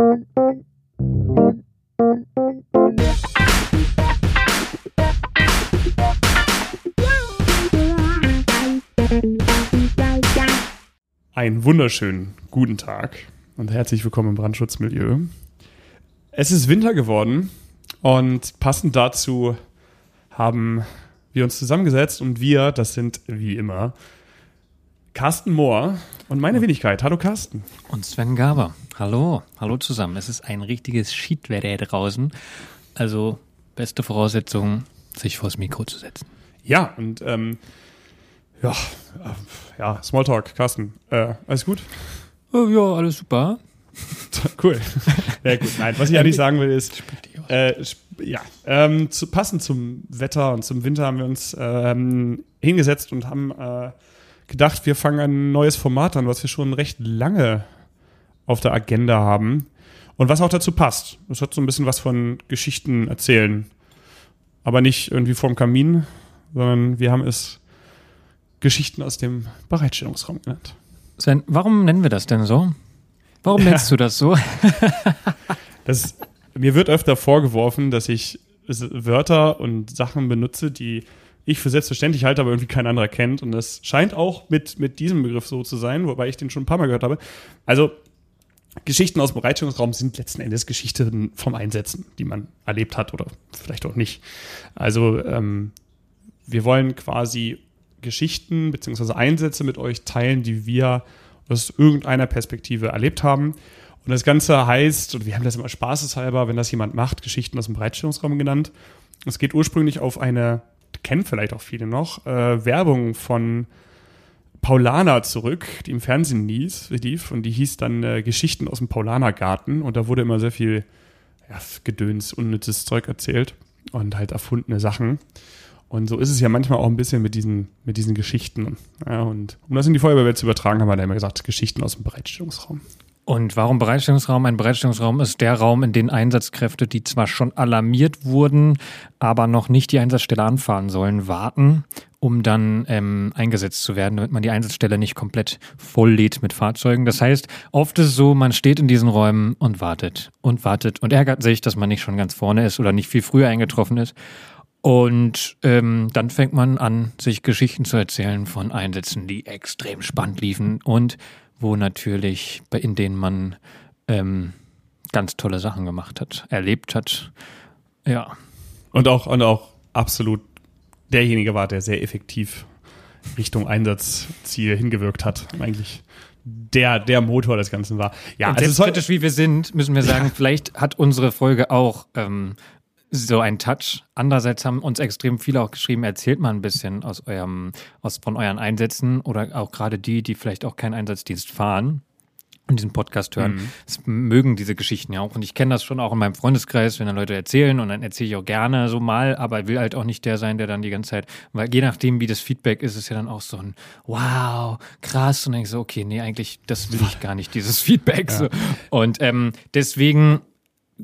Einen wunderschönen guten Tag und herzlich willkommen im Brandschutzmilieu. Es ist Winter geworden und passend dazu haben wir uns zusammengesetzt und wir, das sind wie immer Carsten Mohr und meine Wenigkeit. Hallo Carsten. Und Sven Gaber. Hallo, hallo zusammen. Es ist ein richtiges Schiedwetter draußen. Also beste Voraussetzung, sich vors Mikro zu setzen. Ja, und ähm, ja, äh, ja, Smalltalk, Carsten. Äh, alles gut? Oh, ja, alles super. cool. Ja, gut. Nein, was ich eigentlich sagen will, ist, äh, ja, ähm, zu, passend zum Wetter und zum Winter haben wir uns ähm, hingesetzt und haben äh, gedacht, wir fangen ein neues Format an, was wir schon recht lange auf der Agenda haben und was auch dazu passt. Es hat so ein bisschen was von Geschichten erzählen, aber nicht irgendwie vorm Kamin, sondern wir haben es Geschichten aus dem Bereitstellungsraum genannt. Sven, warum nennen wir das denn so? Warum nennst ja. du das so? das, mir wird öfter vorgeworfen, dass ich Wörter und Sachen benutze, die ich für selbstverständlich halte, aber irgendwie kein anderer kennt. Und das scheint auch mit, mit diesem Begriff so zu sein, wobei ich den schon ein paar Mal gehört habe. Also, Geschichten aus dem Bereitstellungsraum sind letzten Endes Geschichten vom Einsetzen, die man erlebt hat oder vielleicht auch nicht. Also, ähm, wir wollen quasi Geschichten bzw. Einsätze mit euch teilen, die wir aus irgendeiner Perspektive erlebt haben. Und das Ganze heißt, und wir haben das immer spaßeshalber, wenn das jemand macht, Geschichten aus dem Bereitstellungsraum genannt. Es geht ursprünglich auf eine kennen vielleicht auch viele noch, äh, Werbung von Paulana zurück, die im Fernsehen lief und die hieß dann äh, Geschichten aus dem Paulanergarten und da wurde immer sehr viel ja, Gedöns, unnützes Zeug erzählt und halt erfundene Sachen. Und so ist es ja manchmal auch ein bisschen mit diesen, mit diesen Geschichten. Ja, und um das in die Feuerwehrwelt zu übertragen, haben wir da immer gesagt, Geschichten aus dem Bereitstellungsraum. Und warum Bereitstellungsraum? Ein Bereitstellungsraum ist der Raum, in den Einsatzkräfte, die zwar schon alarmiert wurden, aber noch nicht die Einsatzstelle anfahren sollen, warten, um dann ähm, eingesetzt zu werden, damit man die Einsatzstelle nicht komplett volllädt mit Fahrzeugen. Das heißt, oft ist es so, man steht in diesen Räumen und wartet und wartet und ärgert sich, dass man nicht schon ganz vorne ist oder nicht viel früher eingetroffen ist. Und ähm, dann fängt man an, sich Geschichten zu erzählen von Einsätzen, die extrem spannend liefen und wo natürlich, in denen man ähm, ganz tolle Sachen gemacht hat, erlebt hat. Ja. Und auch, und auch absolut derjenige war, der sehr effektiv Richtung Einsatzziel hingewirkt hat. Eigentlich der, der Motor des Ganzen war. Ja, und also kritisch wie wir sind, müssen wir sagen, ja. vielleicht hat unsere Folge auch ähm, so ein Touch. Andererseits haben uns extrem viele auch geschrieben, erzählt mal ein bisschen aus eurem, aus, von euren Einsätzen oder auch gerade die, die vielleicht auch keinen Einsatzdienst fahren und diesen Podcast hören, mhm. das mögen diese Geschichten ja auch. Und ich kenne das schon auch in meinem Freundeskreis, wenn dann Leute erzählen und dann erzähle ich auch gerne so mal, aber will halt auch nicht der sein, der dann die ganze Zeit, weil je nachdem, wie das Feedback ist, ist ja dann auch so ein Wow, krass. Und dann denke ich so, okay, nee, eigentlich, das will ich gar nicht, dieses Feedback. Ja. So. Und ähm, deswegen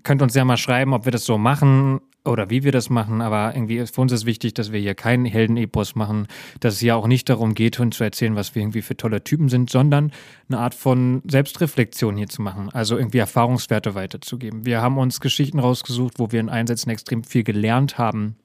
könnt uns ja mal schreiben, ob wir das so machen oder wie wir das machen, aber irgendwie für uns ist wichtig, dass wir hier keinen Heldenepos machen, dass es ja auch nicht darum geht, uns zu erzählen, was wir irgendwie für tolle Typen sind, sondern eine Art von Selbstreflexion hier zu machen, also irgendwie Erfahrungswerte weiterzugeben. Wir haben uns Geschichten rausgesucht, wo wir in Einsätzen extrem viel gelernt haben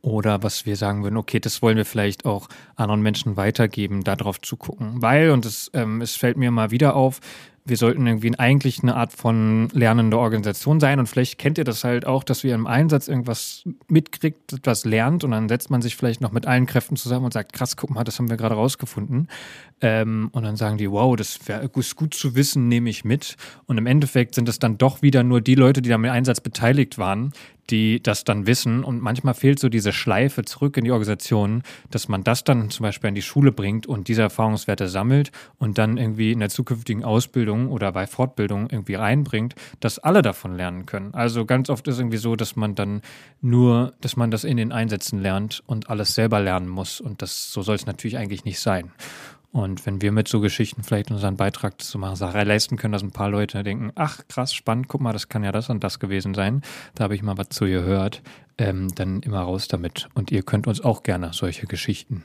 oder was wir sagen würden, okay, das wollen wir vielleicht auch anderen Menschen weitergeben, darauf zu gucken. Weil, und es, ähm, es fällt mir mal wieder auf, wir sollten irgendwie eigentlich eine Art von lernende Organisation sein. Und vielleicht kennt ihr das halt auch, dass wir im Einsatz irgendwas mitkriegt, etwas lernt und dann setzt man sich vielleicht noch mit allen Kräften zusammen und sagt, krass, guck mal, das haben wir gerade rausgefunden. Ähm, und dann sagen die, wow, das wär, ist gut zu wissen, nehme ich mit. Und im Endeffekt sind es dann doch wieder nur die Leute, die am Einsatz beteiligt waren, die das dann wissen. Und manchmal fehlt so diese Schleife zurück in die Organisation, dass man das dann zum Beispiel in die Schule bringt und diese Erfahrungswerte sammelt und dann irgendwie in der zukünftigen Ausbildung oder bei Fortbildung irgendwie reinbringt, dass alle davon lernen können. Also ganz oft ist es irgendwie so, dass man dann nur, dass man das in den Einsätzen lernt und alles selber lernen muss. Und das so soll es natürlich eigentlich nicht sein. Und wenn wir mit so Geschichten vielleicht unseren Beitrag zu machen, Sache leisten können, dass ein paar Leute denken, ach krass, spannend, guck mal, das kann ja das und das gewesen sein, da habe ich mal was zu gehört, ähm, dann immer raus damit. Und ihr könnt uns auch gerne solche Geschichten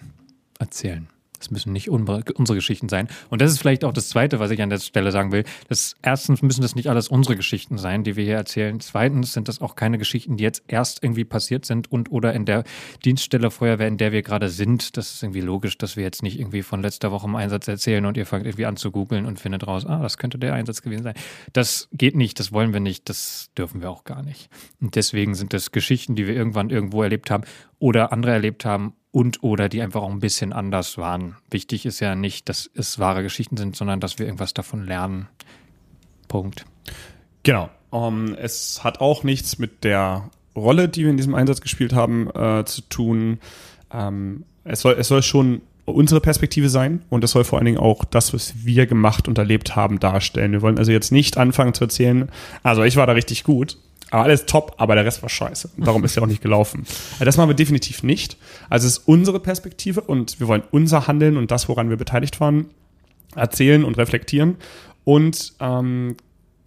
erzählen. Das müssen nicht unsere Geschichten sein. Und das ist vielleicht auch das Zweite, was ich an der Stelle sagen will. Das erstens müssen das nicht alles unsere Geschichten sein, die wir hier erzählen. Zweitens sind das auch keine Geschichten, die jetzt erst irgendwie passiert sind und oder in der Dienststelle Feuerwehr, in der wir gerade sind. Das ist irgendwie logisch, dass wir jetzt nicht irgendwie von letzter Woche im Einsatz erzählen und ihr fangt irgendwie an zu googeln und findet raus, ah, das könnte der Einsatz gewesen sein. Das geht nicht, das wollen wir nicht, das dürfen wir auch gar nicht. Und deswegen sind das Geschichten, die wir irgendwann irgendwo erlebt haben oder andere erlebt haben und oder die einfach auch ein bisschen anders waren. Wichtig ist ja nicht, dass es wahre Geschichten sind, sondern dass wir irgendwas davon lernen. Punkt. Genau. Um, ähm, es hat auch nichts mit der Rolle, die wir in diesem Einsatz gespielt haben, äh, zu tun. Ähm, es, soll, es soll schon unsere Perspektive sein und es soll vor allen Dingen auch das, was wir gemacht und erlebt haben, darstellen. Wir wollen also jetzt nicht anfangen zu erzählen, also ich war da richtig gut, alles top, aber der Rest war scheiße. Darum ist ja auch nicht gelaufen. Also das machen wir definitiv nicht. Also es ist unsere Perspektive und wir wollen unser Handeln und das, woran wir beteiligt waren, erzählen und reflektieren. Und ähm,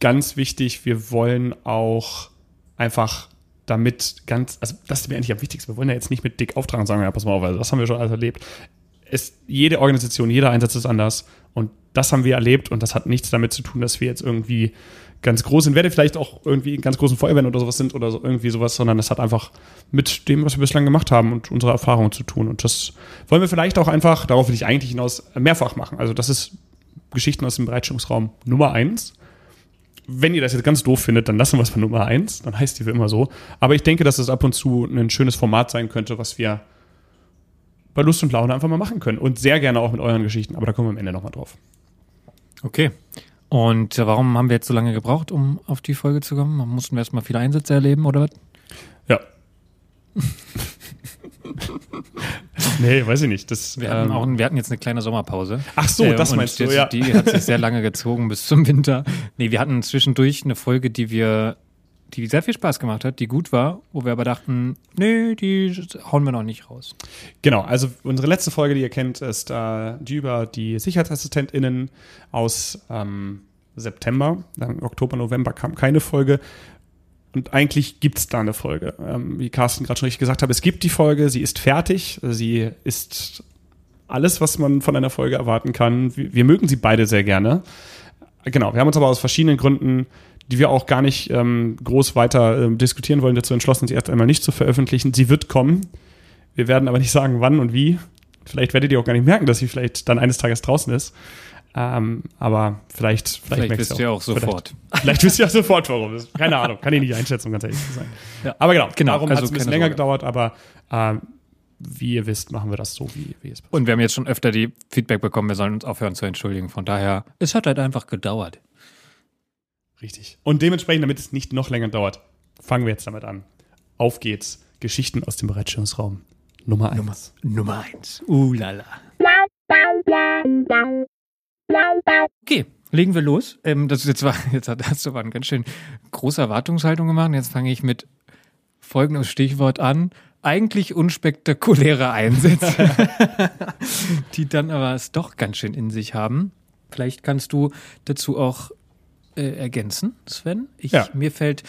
ganz wichtig, wir wollen auch einfach damit ganz, also das ist mir eigentlich am wichtigsten. Wir wollen ja jetzt nicht mit dick auftragen und sagen, ja, pass mal auf, also das haben wir schon alles erlebt. Es, jede Organisation, jeder Einsatz ist anders und das haben wir erlebt und das hat nichts damit zu tun, dass wir jetzt irgendwie ganz groß sind, werde vielleicht auch irgendwie in ganz großen Feuerwehren oder sowas sind oder so, irgendwie sowas, sondern das hat einfach mit dem, was wir bislang gemacht haben und unserer Erfahrung zu tun. Und das wollen wir vielleicht auch einfach, darauf will ich eigentlich hinaus, mehrfach machen. Also das ist Geschichten aus dem Bereitstellungsraum Nummer eins wenn ihr das jetzt ganz doof findet, dann lassen wir es bei Nummer eins. Dann heißt die für immer so. Aber ich denke, dass es ab und zu ein schönes Format sein könnte, was wir bei Lust und Laune einfach mal machen können. Und sehr gerne auch mit euren Geschichten. Aber da kommen wir am Ende nochmal drauf. Okay. Und warum haben wir jetzt so lange gebraucht, um auf die Folge zu kommen? Mussten wir erstmal viele Einsätze erleben oder was? Ja. nee, weiß ich nicht. Das, wir, hatten ähm, auch, wir hatten jetzt eine kleine Sommerpause. Ach so, das äh, meinst du, ja. Die hat sich sehr lange gezogen bis zum Winter. Nee, wir hatten zwischendurch eine Folge, die wir, die sehr viel Spaß gemacht hat, die gut war, wo wir aber dachten, nee, die hauen wir noch nicht raus. Genau, also unsere letzte Folge, die ihr kennt, ist äh, die über die SicherheitsassistentInnen aus ähm, September. Dann Oktober, November kam keine Folge. Und eigentlich gibt es da eine Folge. Ähm, wie Carsten gerade schon richtig gesagt hat, es gibt die Folge, sie ist fertig, sie ist alles, was man von einer Folge erwarten kann. Wir, wir mögen sie beide sehr gerne. Genau, wir haben uns aber aus verschiedenen Gründen, die wir auch gar nicht ähm, groß weiter ähm, diskutieren wollen, dazu entschlossen, sie erst einmal nicht zu veröffentlichen. Sie wird kommen. Wir werden aber nicht sagen, wann und wie. Vielleicht werdet ihr auch gar nicht merken, dass sie vielleicht dann eines Tages draußen ist. Ähm, aber vielleicht, vielleicht, vielleicht wisst ihr auch, auch sofort. Vielleicht, vielleicht wisst ihr auch sofort, warum. Keine Ahnung, kann ich nicht einschätzen, um ganz ehrlich zu sein. Ja. Aber genau, genau darum also hat es ein bisschen länger Sorge. gedauert, aber ähm, wie ihr wisst, machen wir das so, wie, wie es passiert. Und wir haben jetzt schon öfter die Feedback bekommen, wir sollen uns aufhören zu entschuldigen. Von daher, es hat halt einfach gedauert. Richtig. Und dementsprechend, damit es nicht noch länger dauert, fangen wir jetzt damit an. Auf geht's. Geschichten aus dem Bereitstellungsraum. Nummer eins. Nummer, Nummer eins. Uh lala. Okay, legen wir los. Ähm, das jetzt war, jetzt hat das aber eine ganz schön große Erwartungshaltung gemacht. Jetzt fange ich mit folgendem Stichwort an. Eigentlich unspektakuläre Einsätze, die dann aber es doch ganz schön in sich haben. Vielleicht kannst du dazu auch äh, ergänzen, Sven. Ich, ja. Mir fällt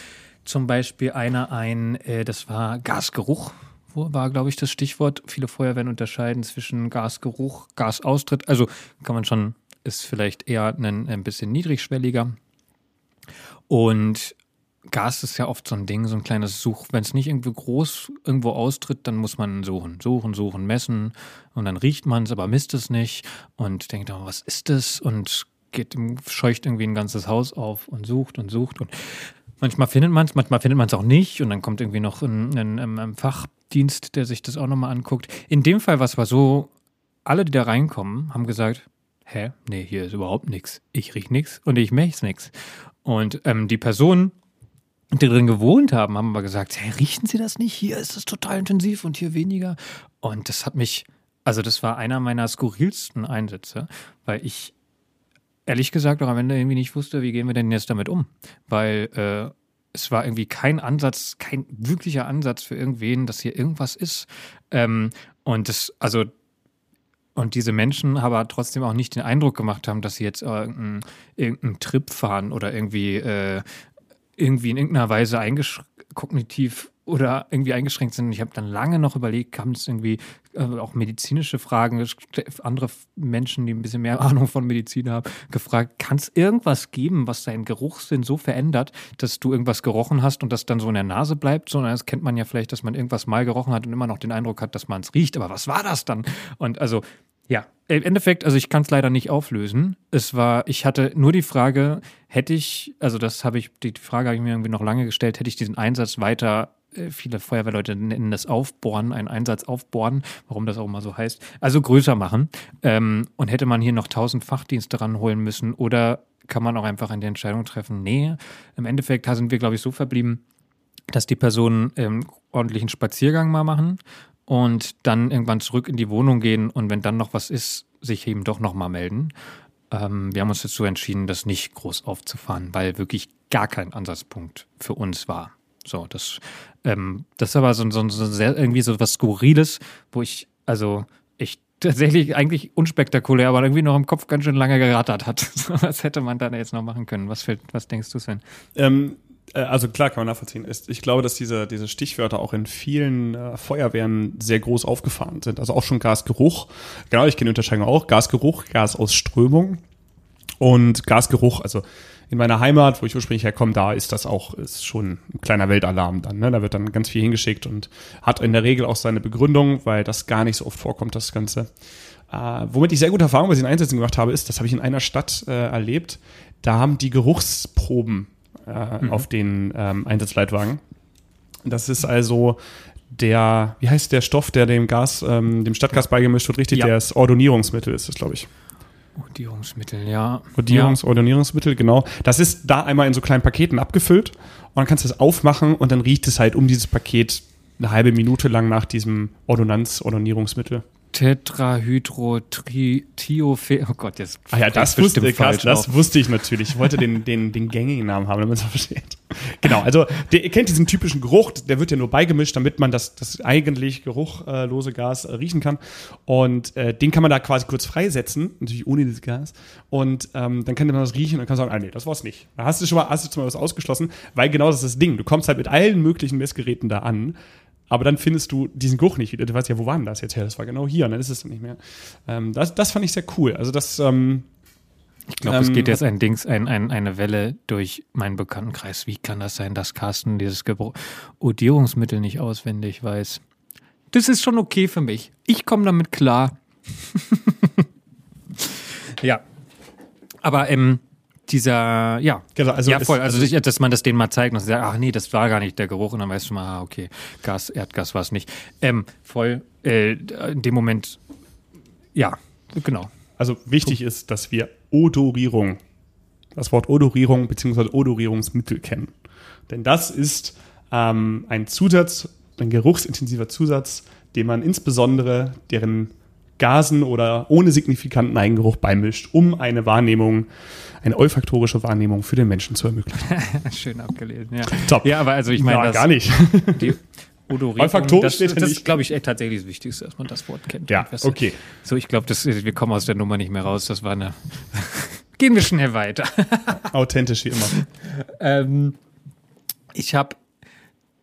zum Beispiel einer ein, äh, das war Gasgeruch war, glaube ich, das Stichwort. Viele Feuerwehren unterscheiden zwischen Gasgeruch, Gasaustritt. Also kann man schon ist vielleicht eher ein, ein bisschen niedrigschwelliger. Und Gas ist ja oft so ein Ding, so ein kleines Such. Wenn es nicht irgendwie groß irgendwo austritt, dann muss man suchen, suchen, suchen, messen und dann riecht man es, aber misst es nicht und denkt, oh, was ist das? Und geht, scheucht irgendwie ein ganzes Haus auf und sucht und sucht und manchmal findet man es, manchmal findet man es auch nicht und dann kommt irgendwie noch ein, ein, ein, ein Fachdienst, der sich das auch nochmal anguckt. In dem Fall war es so, alle, die da reinkommen, haben gesagt, hä, nee, hier ist überhaupt nichts. Ich riech nichts und ich mech's nichts. Und ähm, die Personen, die drin gewohnt haben, haben aber gesagt, hey, riechen Sie das nicht? Hier ist es total intensiv und hier weniger. Und das hat mich, also das war einer meiner skurrilsten Einsätze, weil ich ehrlich gesagt auch am Ende irgendwie nicht wusste, wie gehen wir denn jetzt damit um? Weil äh, es war irgendwie kein Ansatz, kein wirklicher Ansatz für irgendwen, dass hier irgendwas ist. Ähm, und das, also und diese Menschen aber trotzdem auch nicht den Eindruck gemacht haben, dass sie jetzt irgendeinen, irgendeinen Trip fahren oder irgendwie, äh, irgendwie in irgendeiner Weise kognitiv oder irgendwie eingeschränkt sind. Ich habe dann lange noch überlegt, haben es irgendwie äh, auch medizinische Fragen, andere Menschen, die ein bisschen mehr Ahnung von Medizin haben, gefragt, kann es irgendwas geben, was deinen Geruchssinn so verändert, dass du irgendwas gerochen hast und das dann so in der Nase bleibt? So, das kennt man ja vielleicht, dass man irgendwas mal gerochen hat und immer noch den Eindruck hat, dass man es riecht. Aber was war das dann? Und also ja, im Endeffekt, also ich kann es leider nicht auflösen. Es war, ich hatte nur die Frage, hätte ich, also das habe ich, die Frage habe ich mir irgendwie noch lange gestellt, hätte ich diesen Einsatz weiter viele Feuerwehrleute nennen das Aufbohren, einen Einsatz aufbohren, warum das auch immer so heißt, also größer machen. Ähm, und hätte man hier noch tausend Fachdienste ranholen müssen oder kann man auch einfach eine Entscheidung treffen, nee, im Endeffekt sind wir, glaube ich, so verblieben, dass die Personen ähm, ordentlichen Spaziergang mal machen und dann irgendwann zurück in die Wohnung gehen und wenn dann noch was ist, sich eben doch nochmal melden. Ähm, wir haben uns dazu entschieden, das nicht groß aufzufahren, weil wirklich gar kein Ansatzpunkt für uns war. So, das, ähm, das ist aber so, so, so sehr irgendwie so was Skurriles, wo ich, also ich tatsächlich eigentlich unspektakulär, aber irgendwie noch im Kopf ganz schön lange gerattert hat. was hätte man da jetzt noch machen können? Was, fällt, was denkst du, Sven? Ähm, äh, also klar, kann man nachvollziehen. Ich glaube, dass diese, diese Stichwörter auch in vielen äh, Feuerwehren sehr groß aufgefahren sind. Also auch schon Gasgeruch. Genau, ich kenne die Unterscheidung auch. Gasgeruch, Gasausströmung und Gasgeruch. Also in meiner Heimat, wo ich ursprünglich herkomme, da ist das auch ist schon ein kleiner Weltalarm dann. Ne? Da wird dann ganz viel hingeschickt und hat in der Regel auch seine Begründung, weil das gar nicht so oft vorkommt, das Ganze. Äh, womit ich sehr gute Erfahrungen bei diesen Einsätzen gemacht habe, ist, das habe ich in einer Stadt äh, erlebt, da haben die Geruchsproben äh, mhm. auf den ähm, Einsatzleitwagen. Das ist also der, wie heißt der Stoff, der dem Gas, ähm, dem Stadtgas beigemischt wird, richtig? Ja. Das Ordonierungsmittel ist das, glaube ich. Ordnierungsmittel, ja. Ordnierungs ja. Ordnierungsmittel, genau. Das ist da einmal in so kleinen Paketen abgefüllt und dann kannst du es aufmachen und dann riecht es halt um dieses Paket eine halbe Minute lang nach diesem Ordonnanz-Ordnierungsmittel. Tetrahydrothiophil. Oh Gott, jetzt. Ah ja, das wusste, krass, das wusste ich natürlich. Ich wollte den, den, den gängigen Namen haben, damit man es versteht. Genau, also der, ihr kennt diesen typischen Geruch, der wird ja nur beigemischt, damit man das, das eigentlich geruchlose Gas äh, riechen kann. Und äh, den kann man da quasi kurz freisetzen, natürlich ohne dieses Gas. Und ähm, dann kann man das riechen und kann sagen, ah nee, das war's nicht. Da hast du schon mal, hast du schon mal was ausgeschlossen, weil genau das ist das Ding. Du kommst halt mit allen möglichen Messgeräten da an aber dann findest du diesen Geruch nicht wieder. Du weißt ja, wo war denn das jetzt her? Das war genau hier und dann ist es dann nicht mehr. Ähm, das, das fand ich sehr cool. Also das. Ähm, ich glaube, ähm, es geht jetzt ein Dings, ein, ein, eine Welle durch meinen Bekanntenkreis. Wie kann das sein, dass Carsten dieses Odierungsmittel nicht auswendig weiß? Das ist schon okay für mich. Ich komme damit klar. ja. Aber ähm, dieser, ja. Genau, also ja, voll. Also, also, dass man das denen mal zeigt und sagt, ach nee, das war gar nicht der Geruch und dann weißt du mal, ah, okay, Gas, Erdgas war es nicht. Ähm, voll, äh, in dem Moment, ja, genau. Also wichtig Puh. ist, dass wir Odorierung, das Wort Odorierung bzw. Odorierungsmittel kennen. Denn das ist ähm, ein Zusatz, ein geruchsintensiver Zusatz, den man insbesondere deren Gasen oder ohne signifikanten Eigengeruch beimischt, um eine Wahrnehmung eine olfaktorische Wahrnehmung für den Menschen zu ermöglichen. Schön abgelesen, ja. Top. Ja, aber also ich meine, ja, gar nicht. Die Odorierung, Olfaktorisch das, steht das ist, glaube ich, tatsächlich das Wichtigste, dass man das Wort kennt. Ja, okay. So, ich glaube, wir kommen aus der Nummer nicht mehr raus. Das war eine. Gehen wir schnell weiter. Authentisch wie immer. ähm, ich habe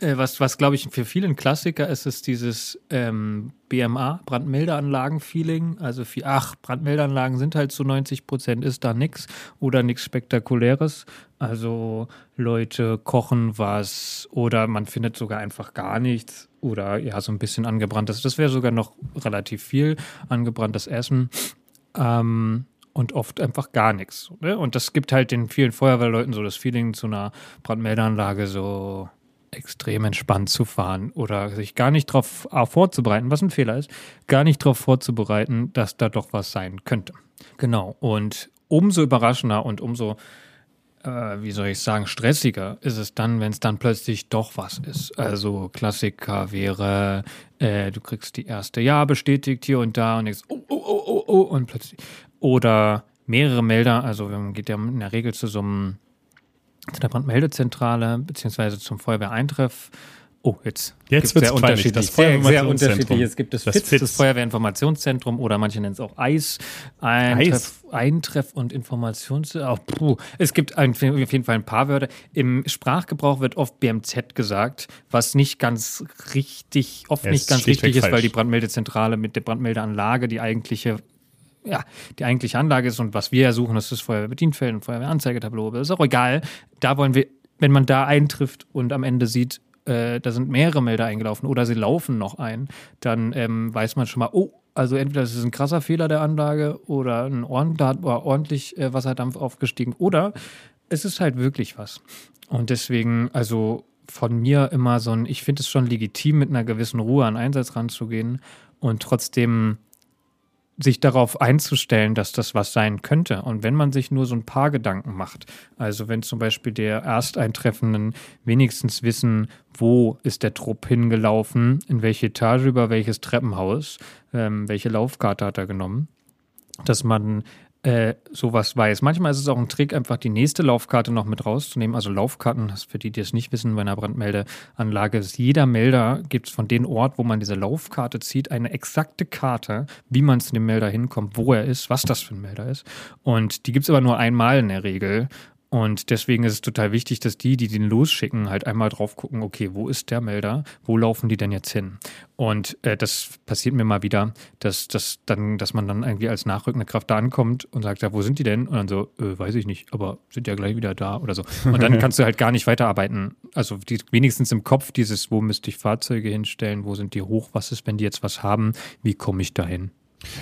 was, was glaube ich, für viele ein Klassiker ist, ist dieses ähm, BMA, Brandmeldeanlagen-Feeling. Also, viel, ach, Brandmeldeanlagen sind halt zu 90 Prozent, ist da nichts oder nichts Spektakuläres. Also, Leute kochen was oder man findet sogar einfach gar nichts oder ja, so ein bisschen angebranntes. Das wäre sogar noch relativ viel angebranntes Essen. Ähm, und oft einfach gar nichts. Ne? Und das gibt halt den vielen Feuerwehrleuten so das Feeling zu einer Brandmeldeanlage so extrem entspannt zu fahren oder sich gar nicht darauf vorzubereiten, was ein Fehler ist, gar nicht darauf vorzubereiten, dass da doch was sein könnte. Genau. Und umso überraschender und umso, äh, wie soll ich sagen, stressiger ist es dann, wenn es dann plötzlich doch was ist. Also Klassiker wäre, äh, du kriegst die erste Ja bestätigt hier und da und denkst, oh, oh, oh, oh, oh, und plötzlich. Oder mehrere Melder, also man geht ja in der Regel zu so einem zu der Brandmeldezentrale beziehungsweise zum Feuerwehreintreff Oh, jetzt. Jetzt sehr peinlich. unterschiedlich. Das sehr, sehr unterschiedlich. Es gibt das, Das FITZ, FITZ. das Feuerwehrinformationszentrum oder manche nennen es auch EIS, Eintreff, Eintreff und Informations... Auch, puh. Es gibt ein, auf jeden Fall ein paar Wörter. Im Sprachgebrauch wird oft BMZ gesagt, was nicht ganz richtig, oft Ja, nicht ganz richtig ist, weil falsch. die Brandmeldezentrale mit der Brandmeldeanlage die eigentliche ja, die eigentliche Anlage ist und was wir ja suchen, das ist Feuerwehrbedienfeld und Feuerwehranzeigetableau, aber das ist auch egal. Da wollen wir, wenn man da eintrifft und am Ende sieht, äh, da sind mehrere Melder eingelaufen oder sie laufen noch ein, dann ähm, weiß man schon mal, oh, also entweder ist es ein krasser Fehler der Anlage oder ein ordentlich, da war ordentlich äh, Wasserdampf aufgestiegen oder es ist halt wirklich was. Und deswegen, also von mir immer so ein, ich finde es schon legitim, mit einer gewissen Ruhe an Einsatz ranzugehen und trotzdem sich darauf einzustellen, dass das was sein könnte. Und wenn man sich nur so ein paar Gedanken macht, also wenn zum Beispiel der Ersteintreffenden wenigstens wissen, wo ist der Trupp hingelaufen, in welche Etage, über welches Treppenhaus, ähm, welche Laufkarte hat er genommen, dass man äh, sowas weiß. Manchmal ist es auch ein Trick, einfach die nächste Laufkarte noch mit rauszunehmen. Also Laufkarten, für die, die es nicht wissen, bei einer Brandmeldeanlage ist jeder Melder gibt es von dem Ort, wo man diese Laufkarte zieht, eine exakte Karte, wie man zu dem Melder hinkommt, wo er ist, was das für ein Melder ist. Und die gibt es aber nur einmal in der Regel. Und deswegen ist es total wichtig, dass die, die den losschicken, halt einmal drauf gucken, okay, wo ist der Melder? Wo laufen die denn jetzt hin? Und äh, das passiert mir mal wieder, dass, dass, dann, dass man dann irgendwie als nachrückende Kraft da ankommt und sagt, ja, wo sind die denn? Und dann so, äh, weiß ich nicht, aber sind ja gleich wieder da oder so. Und dann kannst du halt gar nicht weiterarbeiten. Also die, wenigstens im Kopf dieses, wo müsste ich Fahrzeuge hinstellen, wo sind die hoch, was ist, wenn die jetzt was haben, wie komme ich dahin?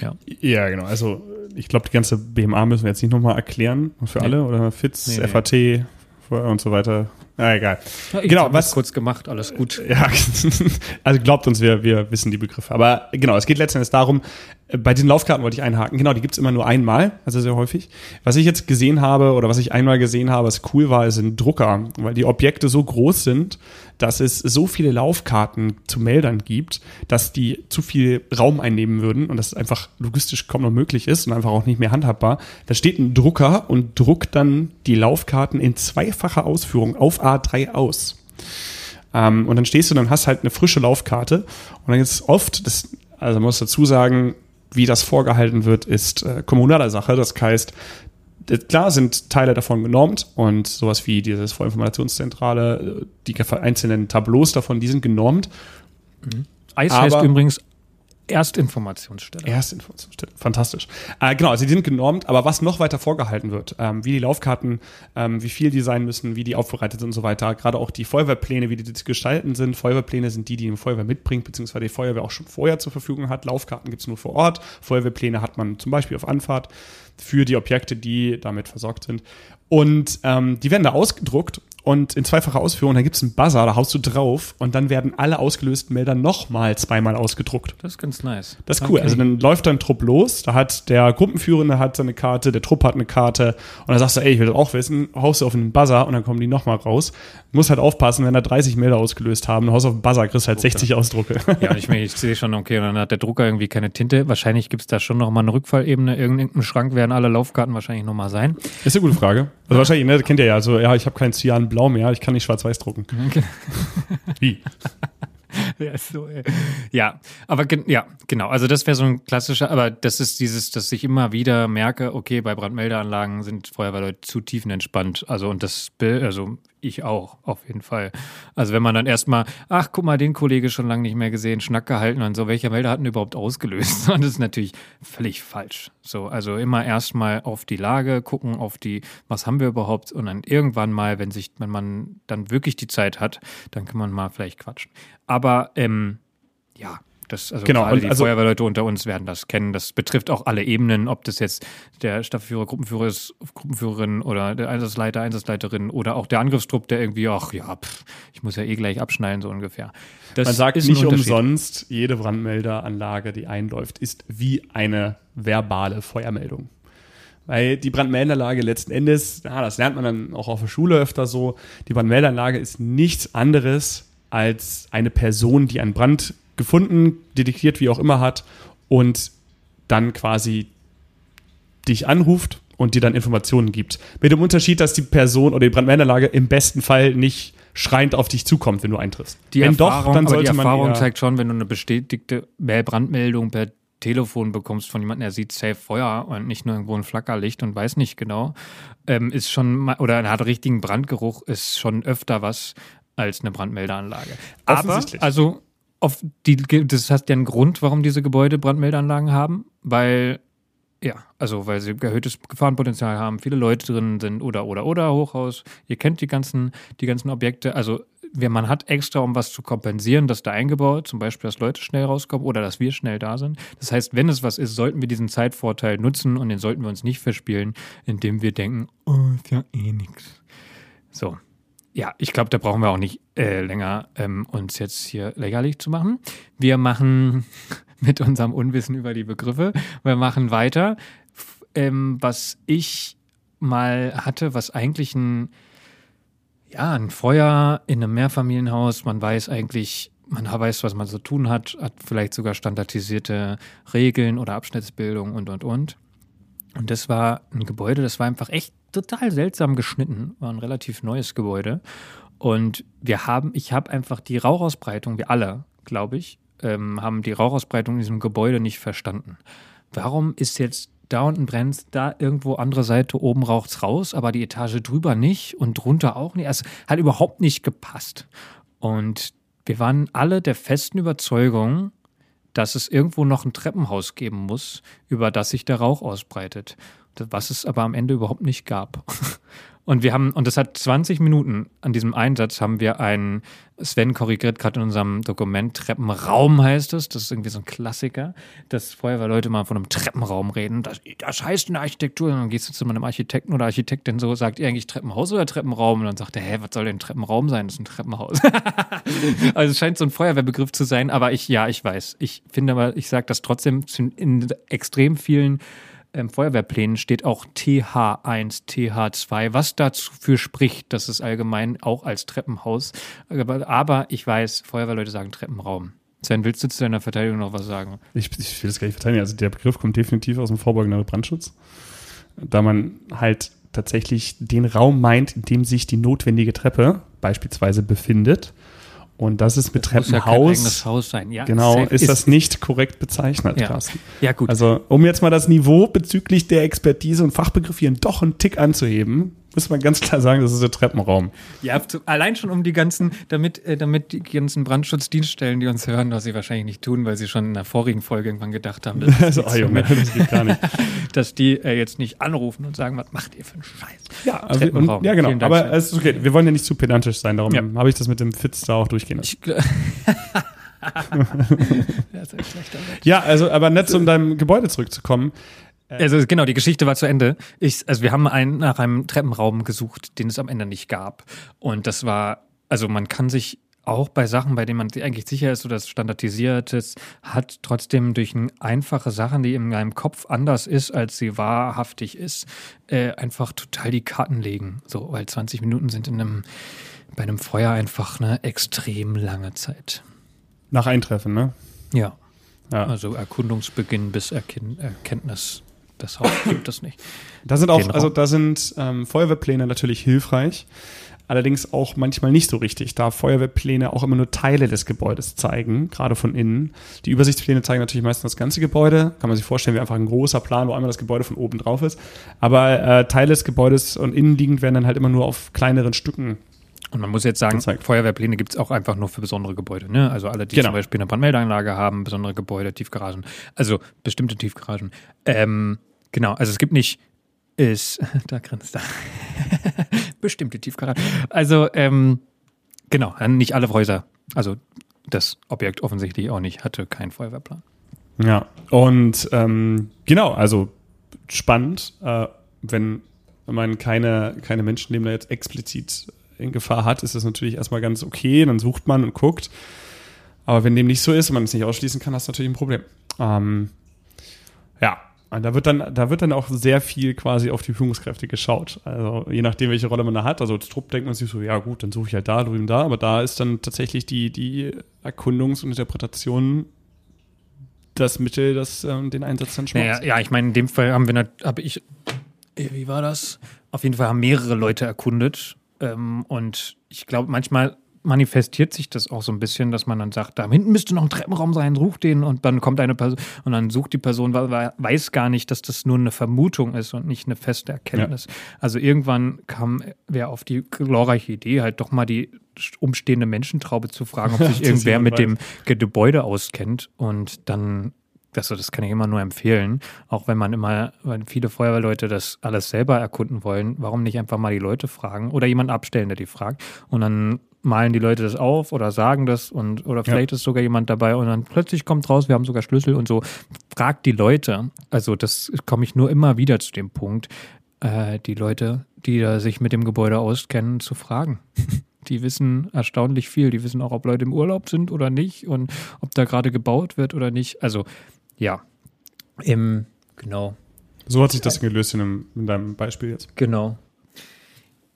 Ja. Ja, genau. Also ich glaube, die ganze BMA müssen wir jetzt nicht nochmal erklären für Nee. alle oder FITZ, Nee, nee. FAT Feuer und so weiter. Na, egal. Ich Genau, was- kurz gemacht, alles gut. Ja, also glaubt uns, wir, wir wissen die Begriffe. Aber genau, es geht letztendlich darum, äh, bei den Laufkarten wollte ich einhaken. Genau, die gibt's immer nur einmal, also sehr häufig. Was ich jetzt gesehen habe oder was ich einmal gesehen habe, was cool war, sind Drucker, weil die Objekte so groß sind, dass es so viele Laufkarten zu Meldern gibt, dass die zu viel Raum einnehmen würden und das einfach logistisch kaum noch möglich ist und einfach auch nicht mehr handhabbar. Da steht ein Drucker und druckt dann die Laufkarten in zweifacher Ausführung auf A3 aus. Ähm, und dann stehst du, dann hast halt eine frische Laufkarte. Und dann ist oft, das, also man muss dazu sagen, wie das vorgehalten wird, ist äh, kommunaler Sache. Das heißt, klar sind Teile davon genormt und sowas wie dieses Vorinformationszentrale, äh, die einzelnen Tableaus davon, die sind genormt. Eis Aber- heißt übrigens Erstinformationsstelle. Erstinformationsstelle. Fantastisch. Äh, genau, also die sind genormt, aber was noch weiter vorgehalten wird, ähm, wie die Laufkarten, ähm, wie viel die sein müssen, wie die aufbereitet sind und so weiter, gerade auch die Feuerwehrpläne, wie die zu gestalten sind. Feuerwehrpläne sind die, die die Feuerwehr mitbringt, beziehungsweise die Feuerwehr auch schon vorher zur Verfügung hat. Laufkarten gibt es nur vor Ort. Feuerwehrpläne hat man zum Beispiel auf Anfahrt für die Objekte, die damit versorgt sind. Und ähm, die werden da ausgedruckt und in zweifacher Ausführung, da gibt es einen Buzzer, da haust du drauf und dann werden alle ausgelösten Melder nochmal zweimal ausgedruckt. Das ist ganz nice. Das ist cool. Okay. Also dann läuft dann ein Trupp los, da hat der Gruppenführende hat seine Karte, der Trupp hat eine Karte und dann sagst du, ey, ich will das auch wissen, haust du auf einen Buzzer und dann kommen die nochmal raus. Muss halt aufpassen, wenn da 30 Melder ausgelöst haben, dann haust du auf den Buzzer, kriegst halt 60 Ausdrucke. Ja, ich, meine, ich sehe schon, okay, und dann hat der Drucker irgendwie keine Tinte. Wahrscheinlich gibt es da schon noch mal eine Rückfallebene. Irgendein Schrank werden alle Laufkarten wahrscheinlich noch mal sein. ist eine gute Frage. Also wahrscheinlich, ne, kennt ihr ja, also ja, ich habe keinen Cyan Blau mehr, ich kann nicht schwarz-weiß drucken. Wie? Ja, so, ey. ja, aber ja, genau. Also das wäre so ein klassischer, aber das ist dieses, dass ich immer wieder merke, okay, bei Brandmeldeanlagen sind Feuerwehrleute zu tiefenentspannt. Also und das, also ich auch, auf jeden Fall. Also wenn man dann erstmal, ach, guck mal, den Kollege schon lange nicht mehr gesehen, Schnack gehalten und so, welcher Melder hat denn überhaupt ausgelöst? Und das ist natürlich völlig falsch. So, also immer erstmal auf die Lage gucken, auf die, was haben wir überhaupt? Und dann irgendwann mal, wenn sich, wenn man dann wirklich die Zeit hat, dann kann man mal vielleicht quatschen. Aber ähm, ja, das, also Genau, und die also- Feuerwehrleute unter uns werden das kennen. Das betrifft auch alle Ebenen, ob das jetzt der Staffelführer, Gruppenführer ist, Gruppenführerin oder der Einsatzleiter, Einsatzleiterin oder auch der Angriffstrupp, der irgendwie, ach ja, pff, ich muss ja eh gleich abschneiden, so ungefähr. Das Man sagt nicht umsonst, jede Brandmelderanlage, die einläuft, ist wie eine verbale Feuermeldung. Weil die Brandmeldeanlage letzten Endes, ja, das lernt man dann auch auf der Schule öfter so, die Brandmeldeanlage ist nichts anderes als eine Person, die einen Brand gefunden, detektiert, wie auch immer hat und dann quasi dich anruft und dir dann Informationen gibt. Mit dem Unterschied, dass die Person oder die Brandmeldeanlage im besten Fall nicht schreiend auf dich zukommt, wenn du eintriffst. Die wenn Erfahrung, doch, dann aber die sollte man Erfahrung eher, zeigt schon, wenn du eine bestätigte Brandmeldung per Telefon bekommst von jemandem, der sieht safe Feuer und nicht nur irgendwo ein Flackerlicht und weiß nicht genau, ähm, ist schon, oder hat richtigen Brandgeruch, ist schon öfter was als eine Brandmeldeanlage. Aber, also, auf die, das hat ja einen Grund, warum diese Gebäude Brandmeldeanlagen haben, weil ja, also weil sie erhöhtes Gefahrenpotenzial haben, viele Leute drin sind oder oder oder Hochhaus. Ihr kennt die ganzen die ganzen Objekte. Also man hat extra, um was zu kompensieren, das da eingebaut, zum Beispiel, dass Leute schnell rauskommen oder dass wir schnell da sind. Das heißt, wenn es was ist, sollten wir diesen Zeitvorteil nutzen und den sollten wir uns nicht verspielen, indem wir denken, oh, ist ja eh nix. So. Ja, ich glaube, da brauchen wir auch nicht äh, länger ähm, uns jetzt hier lächerlich zu machen. Wir machen mit unserem Unwissen über die Begriffe, wir machen weiter. Ähm, was ich mal hatte, was eigentlich ein, ja, ein Feuer in einem Mehrfamilienhaus, man weiß eigentlich, man weiß, was man zu tun hat, hat vielleicht sogar standardisierte Regeln oder Abschnittsbildung und, und, und. Und das war ein Gebäude, das war einfach echt total seltsam geschnitten, war ein relativ neues Gebäude. Und wir haben, ich habe einfach die Rauchausbreitung, wir alle, glaube ich, ähm, haben die Rauchausbreitung in diesem Gebäude nicht verstanden. Warum ist jetzt da unten brennt, da irgendwo andere Seite oben raucht's raus, aber die Etage drüber nicht und drunter auch nicht? Es hat überhaupt nicht gepasst. Und wir waren alle der festen Überzeugung, dass es irgendwo noch ein Treppenhaus geben muss, über das sich der Rauch ausbreitet. Was es aber am Ende überhaupt nicht gab. Und wir haben, und das hat 20 Minuten an diesem Einsatz haben wir einen, Sven korrigiert gerade in unserem Dokument, Treppenraum heißt es, das ist irgendwie so ein Klassiker, dass Feuerwehrleute mal von einem Treppenraum reden. Das, das heißt in der Architektur, und dann gehst du zu einem Architekten oder Architektin so, sagt ihr eigentlich Treppenhaus oder Treppenraum? Und dann sagt er, hä, was soll denn Treppenraum sein? Das ist ein Treppenhaus. also es scheint so ein Feuerwehrbegriff zu sein, aber ich, ja, ich weiß. Ich finde aber, ich sage das trotzdem, in extrem vielen ähm, Feuerwehrplänen steht auch TH1, TH2, was dafür spricht, dass es allgemein auch als Treppenhaus, aber, aber ich weiß, Feuerwehrleute sagen Treppenraum. Sven, willst du zu deiner Verteidigung noch was sagen? Ich, ich will das gar nicht verteidigen. Also der Begriff kommt definitiv aus dem vorbeugenden Brandschutz. Da man halt tatsächlich den Raum meint, in dem sich die notwendige Treppe beispielsweise befindet. Und das ist mit Muss ja kein Treppenhaus. eigenes Haus sein. Ja, genau, safe ist das nicht korrekt bezeichnet, Ja. Carsten. Ja, gut. Also, um jetzt mal das Niveau bezüglich der Expertise und Fachbegriff hier doch einen Tick anzuheben, muss man ganz klar sagen, das ist der Treppenraum. Ja, allein schon um die ganzen, damit, äh, damit die ganzen Brandschutzdienststellen, die uns hören, was sie wahrscheinlich nicht tun, weil sie schon in der vorigen Folge irgendwann gedacht haben, dass, Also, oh Junge, das geht gar nicht. dass die äh, jetzt nicht anrufen und sagen, was macht ihr für einen Scheiß? Ja, Treppenraum. und, ja genau. Aber es ist okay. Wir wollen ja nicht zu pedantisch sein, darum Ja. habe ich das mit dem Fitz da auch durchgehen lassen. Ja, also, aber nett, um deinem Gebäude zurückzukommen. Also genau, die Geschichte war zu Ende. Ich, also wir haben einen, nach einem Treppenraum gesucht, den es am Ende nicht gab. Und das war, also man kann sich auch bei Sachen, bei denen man eigentlich sicher ist oder es standardisiert ist, hat trotzdem durch ein einfache Sachen, die in meinem Kopf anders ist, als sie wahrhaftig ist, äh, einfach total die Karten legen. So, weil 20 Minuten sind in einem, bei einem Feuer einfach eine extrem lange Zeit. Nach Eintreffen, ne? Ja. Ja. Also Erkundungsbeginn bis Erken Erkenntnis. Das Haus gibt es nicht. Da sind auch, Den Raum. also da sind ähm, Feuerwehrpläne natürlich hilfreich, allerdings auch manchmal nicht so richtig, da Feuerwehrpläne auch immer nur Teile des Gebäudes zeigen, gerade von innen. Die Übersichtspläne zeigen natürlich meistens das ganze Gebäude, kann man sich vorstellen, wie einfach ein großer Plan, wo einmal das Gebäude von oben drauf ist. Aber äh, Teile des Gebäudes und innenliegend werden dann halt immer nur auf kleineren Stücken. Und man muss jetzt sagen, Gezeigt. Feuerwehrpläne gibt es auch einfach nur für besondere Gebäude. Ne? Also alle, die Genau. zum Beispiel eine Brandmeldeanlage haben, besondere Gebäude, Tiefgaragen. Also bestimmte Tiefgaragen. Ähm, genau, also es gibt nicht, ist, da grinst er. bestimmte Tiefgaragen. Also, ähm, genau, nicht alle Häuser. Also das Objekt offensichtlich auch nicht, hatte keinen Feuerwehrplan. Ja, und ähm, genau, also spannend, äh, wenn man keine, keine Menschenleben da jetzt explizit in Gefahr hat, ist das natürlich erstmal ganz okay, dann sucht man und guckt. Aber wenn dem nicht so ist und man es nicht ausschließen kann, hast du natürlich ein Problem. Ähm, da wird dann, da wird dann auch sehr viel quasi auf die Führungskräfte geschaut. Also je nachdem, welche Rolle man da hat. Also als Trupp denkt man sich so, ja gut, dann suche ich halt da, drüben da, aber da ist dann tatsächlich die, die Erkundungs- und Interpretation das Mittel, das ähm, den Einsatz dann schmeckt. Naja, ja, ich meine, in dem Fall haben wir, habe ich, äh, wie war das? Auf jeden Fall haben mehrere Leute erkundet. Ähm, und ich glaube, manchmal manifestiert sich das auch so ein bisschen, dass man dann sagt, da hinten müsste noch ein Treppenraum sein, such den und dann kommt eine Person und dann sucht die Person, weil weiß gar nicht, dass das nur eine Vermutung ist und nicht eine feste Erkenntnis. Ja. Also irgendwann kam wer auf die glorreiche Idee, halt doch mal die umstehende Menschentraube zu fragen, ob sich irgendwer mit weiß. dem Gebäude auskennt und dann also das kann ich immer nur empfehlen, auch wenn man immer, wenn viele Feuerwehrleute das alles selber erkunden wollen, warum nicht einfach mal die Leute fragen oder jemand abstellen, der die fragt und dann malen die Leute das auf oder sagen das und oder vielleicht ja. ist sogar jemand dabei und dann plötzlich kommt raus, wir haben sogar Schlüssel und so. Fragt die Leute. Also das komme ich nur immer wieder zu dem Punkt, äh, die Leute, die da sich mit dem Gebäude auskennen, zu fragen. Die wissen erstaunlich viel. Die wissen auch, ob Leute im Urlaub sind oder nicht und ob da gerade gebaut wird oder nicht. Also ja, im, genau. So hat sich das gelöst in, einem, in deinem Beispiel jetzt. Genau.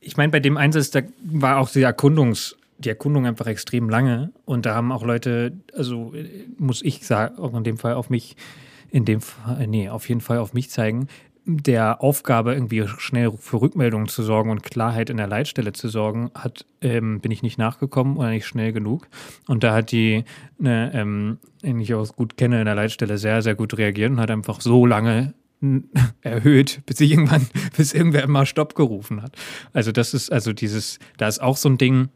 Ich meine, bei dem Einsatz, da war auch die Erkundungs, die Erkundung einfach extrem lange und da haben auch Leute, also muss ich sagen, auch in dem Fall auf mich, in dem Fall, nee, auf jeden Fall auf mich zeigen, der Aufgabe, irgendwie schnell für Rückmeldungen zu sorgen und Klarheit in der Leitstelle zu sorgen, hat, ähm, bin ich nicht nachgekommen oder nicht schnell genug. Und da hat die, ne, ähm, den ich auch gut kenne, in der Leitstelle sehr, sehr gut reagiert und hat einfach so lange erhöht, bis irgendwann, bis irgendwer immer Stopp gerufen hat. Also das ist, also dieses, da ist auch so ein Ding,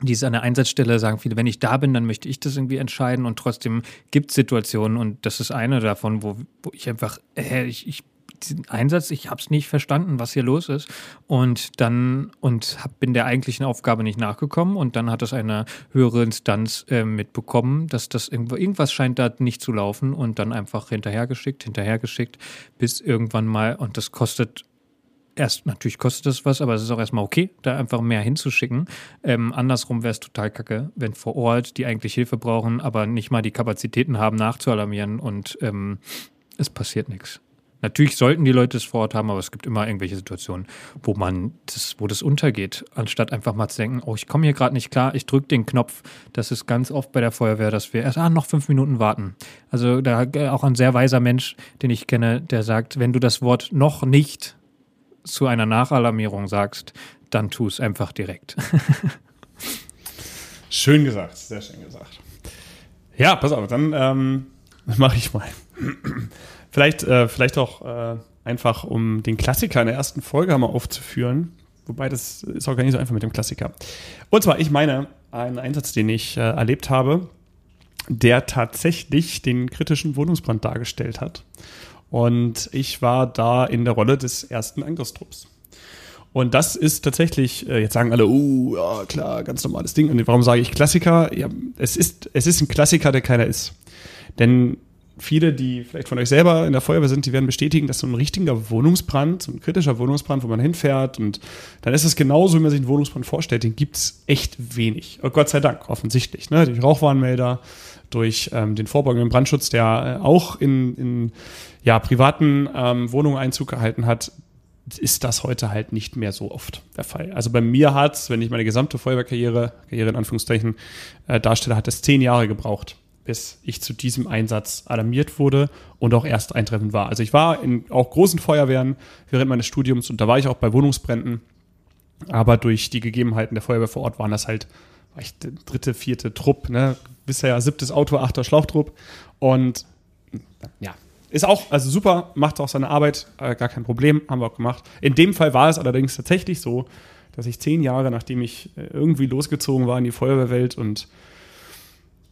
die ist an der Einsatzstelle, sagen viele, wenn ich da bin, dann möchte ich das irgendwie entscheiden und trotzdem gibt es Situationen und das ist eine davon, wo, wo ich einfach, äh, ich, ich diesen Einsatz, ich habe es nicht verstanden, was hier los ist. Und dann und hab, bin der eigentlichen Aufgabe nicht nachgekommen. Und dann hat es eine höhere Instanz äh, mitbekommen, dass das irgendwo, irgendwas scheint da nicht zu laufen und dann einfach hinterhergeschickt, hinterhergeschickt, bis irgendwann mal, und das kostet erst, natürlich kostet das was, aber es ist auch erstmal okay, da einfach mehr hinzuschicken. Ähm, andersrum wäre es total kacke, wenn vor Ort die eigentlich Hilfe brauchen, aber nicht mal die Kapazitäten haben, nachzualarmieren und ähm, es passiert nichts. Natürlich sollten die Leute es vor Ort haben, aber es gibt immer irgendwelche Situationen, wo man das, wo das untergeht, anstatt einfach mal zu denken, oh, ich komme hier gerade nicht klar, ich drücke den Knopf. Das ist ganz oft bei der Feuerwehr, dass wir erst ah, noch fünf Minuten warten. Also da auch ein sehr weiser Mensch, den ich kenne, der sagt, wenn du das Wort noch nicht zu einer Nachalarmierung sagst, dann tu es einfach direkt. schön gesagt, sehr schön gesagt. Ja, pass auf, dann ähm, mache ich mal. Vielleicht, äh, vielleicht auch äh, einfach, um den Klassiker in der ersten Folge mal aufzuführen. Wobei das ist auch gar nicht so einfach mit dem Klassiker. Und zwar, ich meine, einen Einsatz, den ich äh, erlebt habe, der tatsächlich den kritischen Wohnungsbrand dargestellt hat. Und ich war da in der Rolle des ersten Angriffstrupps. Und das ist tatsächlich, äh, jetzt sagen alle, oh, ja, klar, ganz normales Ding. Und warum sage ich Klassiker? Ja, es ist, es ist ein Klassiker, der keiner ist. Denn viele, die vielleicht von euch selber in der Feuerwehr sind, die werden bestätigen, dass so ein richtiger Wohnungsbrand, so ein kritischer Wohnungsbrand, wo man hinfährt und dann ist es genauso, wie man sich einen Wohnungsbrand vorstellt, den gibt es echt wenig. Und Gott sei Dank, offensichtlich. Ne? Durch Rauchwarnmelder, durch ähm, den vorbeugenden Brandschutz, der äh, auch in, in ja, privaten ähm, Wohnungen Einzug gehalten hat, ist das heute halt nicht mehr so oft der Fall. Also bei mir hat es, wenn ich meine gesamte Feuerwehrkarriere, Karriere in Anführungszeichen, äh, darstelle, hat es zehn Jahre gebraucht, bis ich zu diesem Einsatz alarmiert wurde und auch erst eintreffend war. Also ich war in auch großen Feuerwehren während meines Studiums und da war ich auch bei Wohnungsbränden. Aber durch die Gegebenheiten der Feuerwehr vor Ort waren das halt war ich der dritte, vierte Trupp, ne? Bisher siebtes Auto, achter Schlauchtrupp. Und ja, ist auch, also super, macht auch seine Arbeit, äh, gar kein Problem, haben wir auch gemacht. In dem Fall war es allerdings tatsächlich so, dass ich zehn Jahre, nachdem ich äh, irgendwie losgezogen war in die Feuerwehrwelt und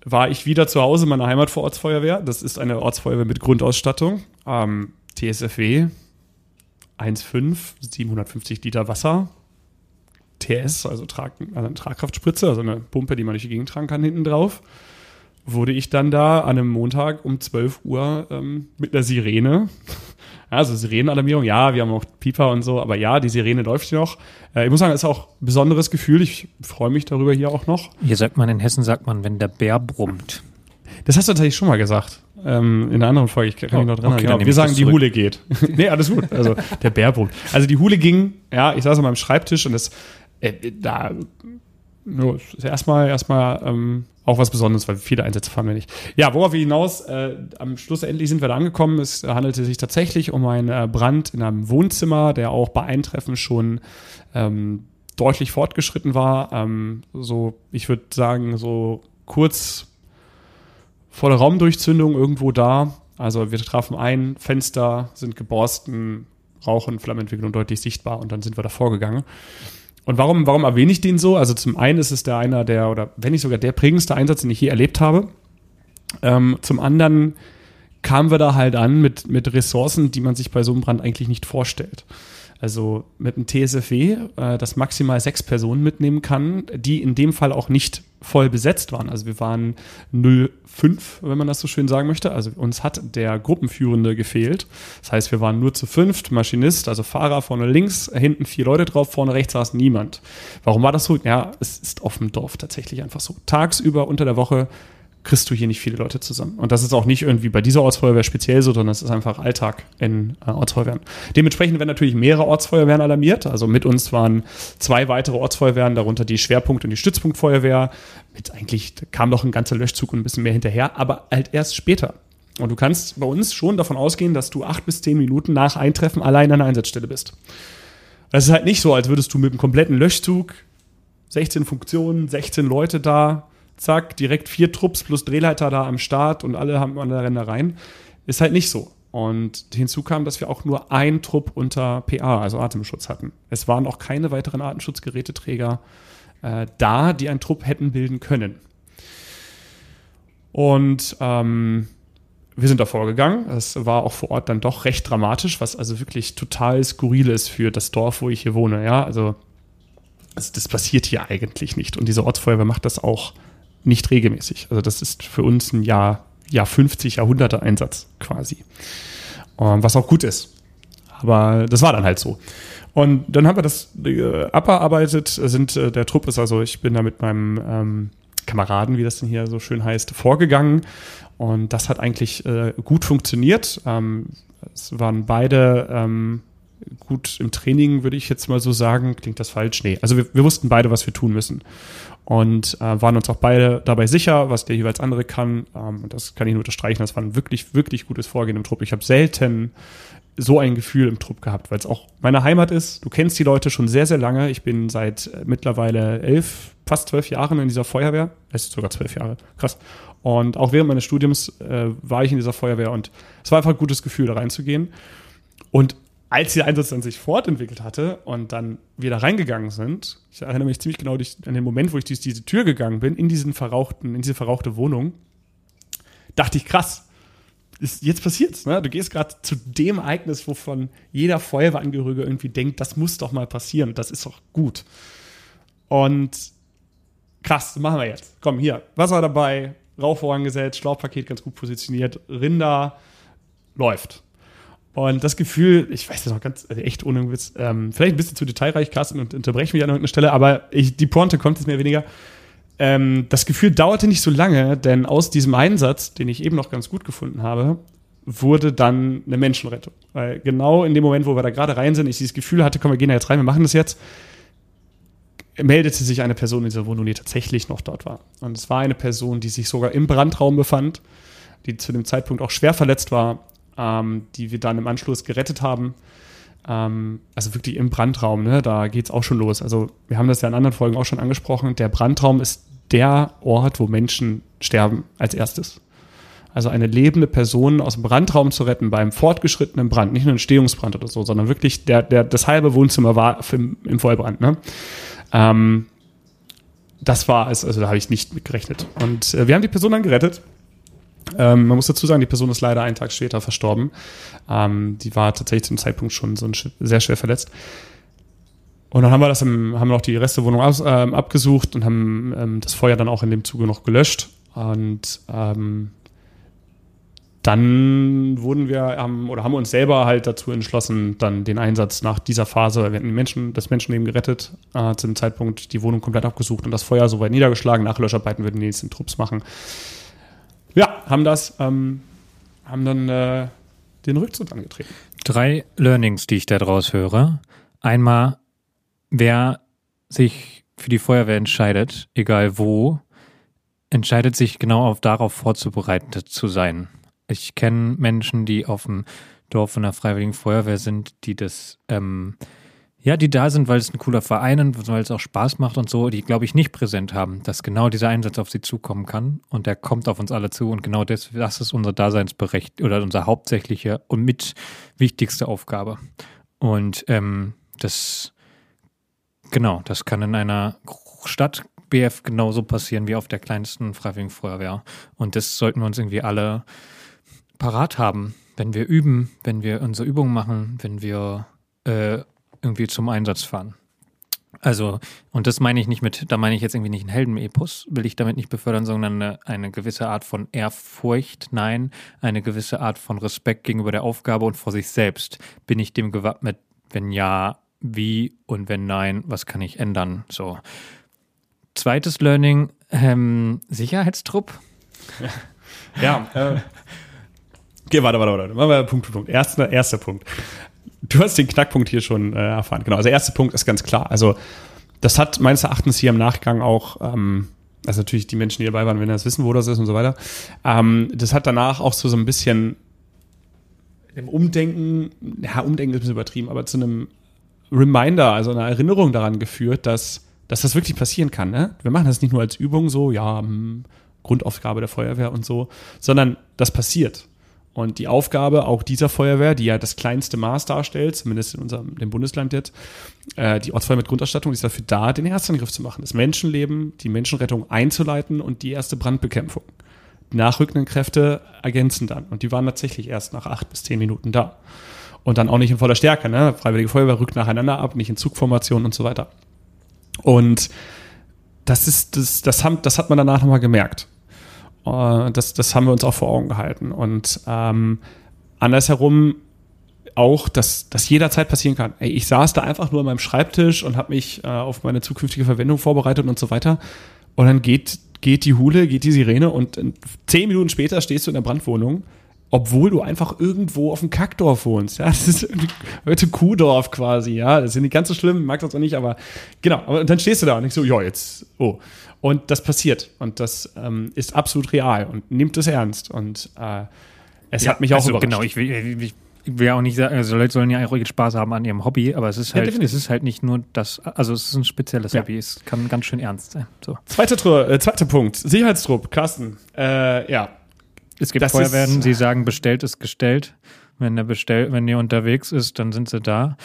war ich wieder zu Hause in meiner Heimat vor Ortsfeuerwehr. Das ist eine Ortsfeuerwehr mit Grundausstattung. Ähm, TSFW 1,5, 750 Liter Wasser. TS, also, Trag, also eine Tragkraftspritze, also eine Pumpe, die man durch die Gegend tragen kann, hinten drauf. Wurde ich dann da an einem Montag um 12 Uhr ähm, mit einer Sirene also Sirenenalarmierung, ja, wir haben auch Pieper und so, aber ja, die Sirene läuft hier noch. Äh, ich muss sagen, ist auch ein besonderes Gefühl. Ich freue mich darüber hier auch noch. Hier sagt man, in Hessen sagt man, wenn der Bär brummt. Das hast du tatsächlich schon mal gesagt. Ähm, in einer anderen Folge, ich kann mich noch dran okay, genau, Wir sagen, die Hule geht. nee, alles gut. Also der Bär brummt. Also die Hule ging, ja, ich saß an meinem Schreibtisch und das, äh, da, no, erstmal, erstmal ähm, auch was Besonderes, weil viele Einsätze fahren wir nicht. Ja, worauf wir hinaus, äh, am Schluss endlich sind wir da angekommen. Es handelte sich tatsächlich um einen äh, Brand in einem Wohnzimmer, der auch bei Eintreffen schon ähm, deutlich fortgeschritten war. Ähm, so, ich würde sagen, so kurz vor der Raumdurchzündung irgendwo da. Also wir trafen ein, Fenster sind geborsten, Rauch- und Flammenentwicklung deutlich sichtbar und dann sind wir davor gegangen. Und warum, warum erwähne ich den so? Also zum einen ist es der einer der, oder wenn nicht sogar der prägendste Einsatz, den ich je erlebt habe. Ähm, zum anderen kamen wir da halt an mit, mit Ressourcen, die man sich bei so einem Brand eigentlich nicht vorstellt. Also mit einem TSFW, äh, das maximal sechs Personen mitnehmen kann, die in dem Fall auch nicht voll besetzt waren. Also wir waren 05, wenn man das so schön sagen möchte. Also uns hat der Gruppenführende gefehlt. Das heißt, wir waren nur zu fünft, Maschinist, also Fahrer vorne links, hinten vier Leute drauf, vorne rechts saß niemand. Warum war das so? Ja, es ist auf dem Dorf tatsächlich einfach so. Tagsüber unter der Woche kriegst du hier nicht viele Leute zusammen. Und das ist auch nicht irgendwie bei dieser Ortsfeuerwehr speziell so, sondern es ist einfach Alltag in äh, Ortsfeuerwehren. Dementsprechend werden natürlich mehrere Ortsfeuerwehren alarmiert. Also mit uns waren zwei weitere Ortsfeuerwehren, darunter die Schwerpunkt- und die Stützpunktfeuerwehr. Mit eigentlich kam noch ein ganzer Löschzug und ein bisschen mehr hinterher, aber halt erst später. Und du kannst bei uns schon davon ausgehen, dass du acht bis zehn Minuten nach Eintreffen allein an der Einsatzstelle bist. Es ist halt nicht so, als würdest du mit einem kompletten Löschzug 16 Funktionen, 16 Leute da, zack, direkt vier Trupps plus Drehleiter da am Start und alle haben an der Rennereien. Ist halt nicht so. Und hinzu kam, dass wir auch nur ein Trupp unter PA, also Atemschutz hatten. Es waren auch keine weiteren Atemschutzgeräteträger äh, da, die einen Trupp hätten bilden können. Und ähm, wir sind da vorgegangen. Es war auch vor Ort dann doch recht dramatisch, was also wirklich total skurril ist für das Dorf, wo ich hier wohne. Ja, also, also das passiert hier eigentlich nicht. Und diese Ortsfeuerwehr macht das auch nicht regelmäßig. Also das ist für uns ein Jahr, Jahr 50 Jahrhunderte Einsatz quasi. Ähm, was auch gut ist. Aber das war dann halt so. Und dann haben wir das äh, abgearbeitet, sind äh, der Trupp ist also, ich bin da mit meinem ähm, Kameraden, wie das denn hier so schön heißt, vorgegangen. Und das hat eigentlich äh, gut funktioniert. Ähm, es waren beide ähm, gut im Training, würde ich jetzt mal so sagen. Klingt das falsch? Nee. Also wir, wir wussten beide, was wir tun müssen und äh, waren uns auch beide dabei sicher, was der jeweils andere kann. Ähm, und das kann ich nur unterstreichen. Das war ein wirklich, wirklich gutes Vorgehen im Trupp. Ich habe selten so ein Gefühl im Trupp gehabt, weil es auch meine Heimat ist. Du kennst die Leute schon sehr, sehr lange. Ich bin seit äh, mittlerweile elf, fast zwölf Jahren in dieser Feuerwehr. Es ist sogar zwölf Jahre. Krass. Und auch während meines Studiums äh, war ich in dieser Feuerwehr und es war einfach ein gutes Gefühl, da reinzugehen. Und als der Einsatz dann sich fortentwickelt hatte und dann wieder reingegangen sind, ich erinnere mich ziemlich genau an den Moment, wo ich durch diese Tür gegangen bin, in diesen verrauchten, in diese verrauchte Wohnung, dachte ich, krass, ist, jetzt passiert's, ne? Du gehst gerade zu dem Ereignis, wovon jeder Feuerwehrangehörige irgendwie denkt, das muss doch mal passieren, das ist doch gut. Und krass, machen wir jetzt. Komm, hier, Wasser dabei, Rauch vorangesetzt, Schlauchpaket ganz gut positioniert, Rinder, läuft. Und das Gefühl, ich weiß das noch ganz, also echt ohne Witz, ähm, vielleicht ein bisschen zu detailreich, Carsten, und unterbreche mich an irgendeiner Stelle, aber ich, die Pointe kommt jetzt mehr oder weniger. Ähm, das Gefühl dauerte nicht so lange, denn aus diesem Einsatz, den ich eben noch ganz gut gefunden habe, wurde dann eine Menschenrettung. Weil genau in dem Moment, wo wir da gerade rein sind, ich dieses Gefühl hatte, komm, wir gehen da jetzt rein, wir machen das jetzt, meldete sich eine Person in dieser Wohnung, die tatsächlich noch dort war. Und es war eine Person, die sich sogar im Brandraum befand, die zu dem Zeitpunkt auch schwer verletzt war ähm, die wir dann im Anschluss gerettet haben. Ähm, also wirklich im Brandraum, ne? da geht es auch schon los. Also wir haben das ja in anderen Folgen auch schon angesprochen. Der Brandraum ist der Ort, wo Menschen sterben als erstes. Also eine lebende Person aus dem Brandraum zu retten beim fortgeschrittenen Brand, nicht nur ein Stehungsbrand oder so, sondern wirklich der, der, das halbe Wohnzimmer war im, im Vollbrand. Ne? Ähm, das war es, also da habe ich nicht mit gerechnet. Und äh, wir haben die Person dann gerettet ähm, man muss dazu sagen, die Person ist leider einen Tag später verstorben. Ähm, die war tatsächlich zum Zeitpunkt schon so sehr schwer verletzt. Und dann haben wir das im, haben wir noch die Restewohnung aus, ähm, abgesucht und haben ähm, das Feuer dann auch in dem Zuge noch gelöscht. Und ähm, dann wurden wir haben, oder haben uns selber halt dazu entschlossen, dann den Einsatz nach dieser Phase, wir hatten Menschen, das Menschenleben gerettet, äh, zu dem Zeitpunkt die Wohnung komplett abgesucht und das Feuer soweit niedergeschlagen. Nach Löscharbeiten würden die nächsten Trupps machen. Ja, haben das, ähm, haben dann äh, den Rückzug angetreten. Drei Learnings, die ich da draus höre. Einmal, wer sich für die Feuerwehr entscheidet, egal wo, entscheidet sich genau auf darauf vorzubereitet zu sein. Ich kenne Menschen, die auf dem Dorf von der Freiwilligen Feuerwehr sind, die das ähm, Ja, die da sind, weil es ein cooler Verein ist, weil es auch Spaß macht und so, die, glaube ich, nicht präsent haben, dass genau dieser Einsatz auf sie zukommen kann. Und der kommt auf uns alle zu. Und genau das, das ist unsere Daseinsberecht oder unsere hauptsächliche und mit wichtigste Aufgabe. Und ähm, das, genau, das kann in einer Stadt BF genauso passieren wie auf der kleinsten Freiwilligen Feuerwehr. Und das sollten wir uns irgendwie alle parat haben, wenn wir üben, wenn wir unsere Übungen machen, wenn wir äh, irgendwie zum Einsatz fahren. Also, und das meine ich nicht mit, da meine ich jetzt irgendwie nicht einen Heldenepos, will ich damit nicht befördern, sondern eine, eine, gewisse Art von Ehrfurcht, nein, eine gewisse Art von Respekt gegenüber der Aufgabe und vor sich selbst. Bin ich dem gewappnet? Wenn ja, wie? Und wenn nein, was kann ich ändern? So. Zweites Learning, ähm, Sicherheitstrupp. Ja, äh, okay, warte, warte, warte. Machen wir Punkt für Punkt. Erster, erster Punkt du hast den Knackpunkt hier schon äh, erfahren. Genau, also der erste Punkt ist ganz klar. Also das hat meines Erachtens hier im Nachgang auch, ähm, also natürlich die Menschen, die dabei waren, wenn das wissen, wo das ist und so weiter, ähm, das hat danach auch so, so ein bisschen im Umdenken, ja, Umdenken ist ein bisschen übertrieben, aber zu einem Reminder, also einer Erinnerung daran geführt, dass, dass das wirklich passieren kann. Ne? Wir machen das nicht nur als Übung so, ja, hm, Grundaufgabe der Feuerwehr und so, sondern das passiert. Und die Aufgabe auch dieser Feuerwehr, die ja das kleinste Maß darstellt, zumindest in unserem dem Bundesland jetzt, äh, die Ortsfeuerwehr mit Grundausstattung, ist dafür da, den Erstangriff zu machen, das Menschenleben, die Menschenrettung einzuleiten und die erste Brandbekämpfung. Nachrückenden Kräfte ergänzen dann. Und die waren tatsächlich erst nach acht bis zehn Minuten da. Und dann auch nicht in voller Stärke. Ne? Freiwillige Feuerwehr rückt nacheinander ab, nicht in Zugformation und so weiter. Und das ist, das, das, haben, das hat man danach nochmal gemerkt. Äh, das, das haben wir uns auch vor Augen gehalten. Und ähm, andersherum auch, dass das jederzeit passieren kann. Ey, ich saß da einfach nur an meinem Schreibtisch und habe mich äh, auf meine zukünftige Verwendung vorbereitet und so weiter. Und dann geht, geht die Hule, geht die Sirene und zehn Minuten später stehst du in der Brandwohnung, obwohl du einfach irgendwo auf dem Kackdorf wohnst. Ja, das ist heute Kuhdorf quasi, ja. Das ist nicht ganz so schlimm, mag das auch nicht, aber genau. Aber dann stehst du da und ich so, ja, jetzt, oh. Und das passiert. Und das ähm, ist absolut real und nimmt es ernst. Und äh, es ja, hat mich auch also, überrascht. Genau, ich will, ich will ja auch nicht sagen, also Leute sollen ja auch Spaß haben an ihrem Hobby, aber es ist halt, ja, es ist halt nicht nur das, also es ist ein spezielles ja. Hobby, es kann ganz schön ernst sein. So. Zweiter, äh, zweiter Punkt, Sicherheitstrupp, Carsten. Äh, ja. Es gibt das Feuerwehren, ist, sie sagen, bestellt ist gestellt. Wenn der bestell, wenn ihr unterwegs ist, dann sind sie da.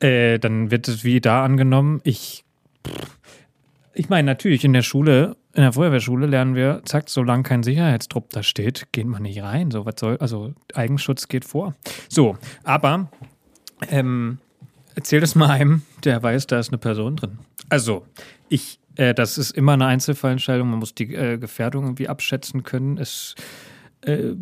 Äh, dann wird es wie da angenommen. Ich pff, ich meine, natürlich in der Schule, in der Feuerwehrschule lernen wir, zack, solange kein Sicherheitstrupp da steht, geht man nicht rein. So, was soll, also Eigenschutz geht vor. So, aber ähm, erzähl das mal einem, der weiß, da ist eine Person drin. Also, ich, äh, das ist immer eine Einzelfallentscheidung, man muss die äh, Gefährdung irgendwie abschätzen können. Es, äh,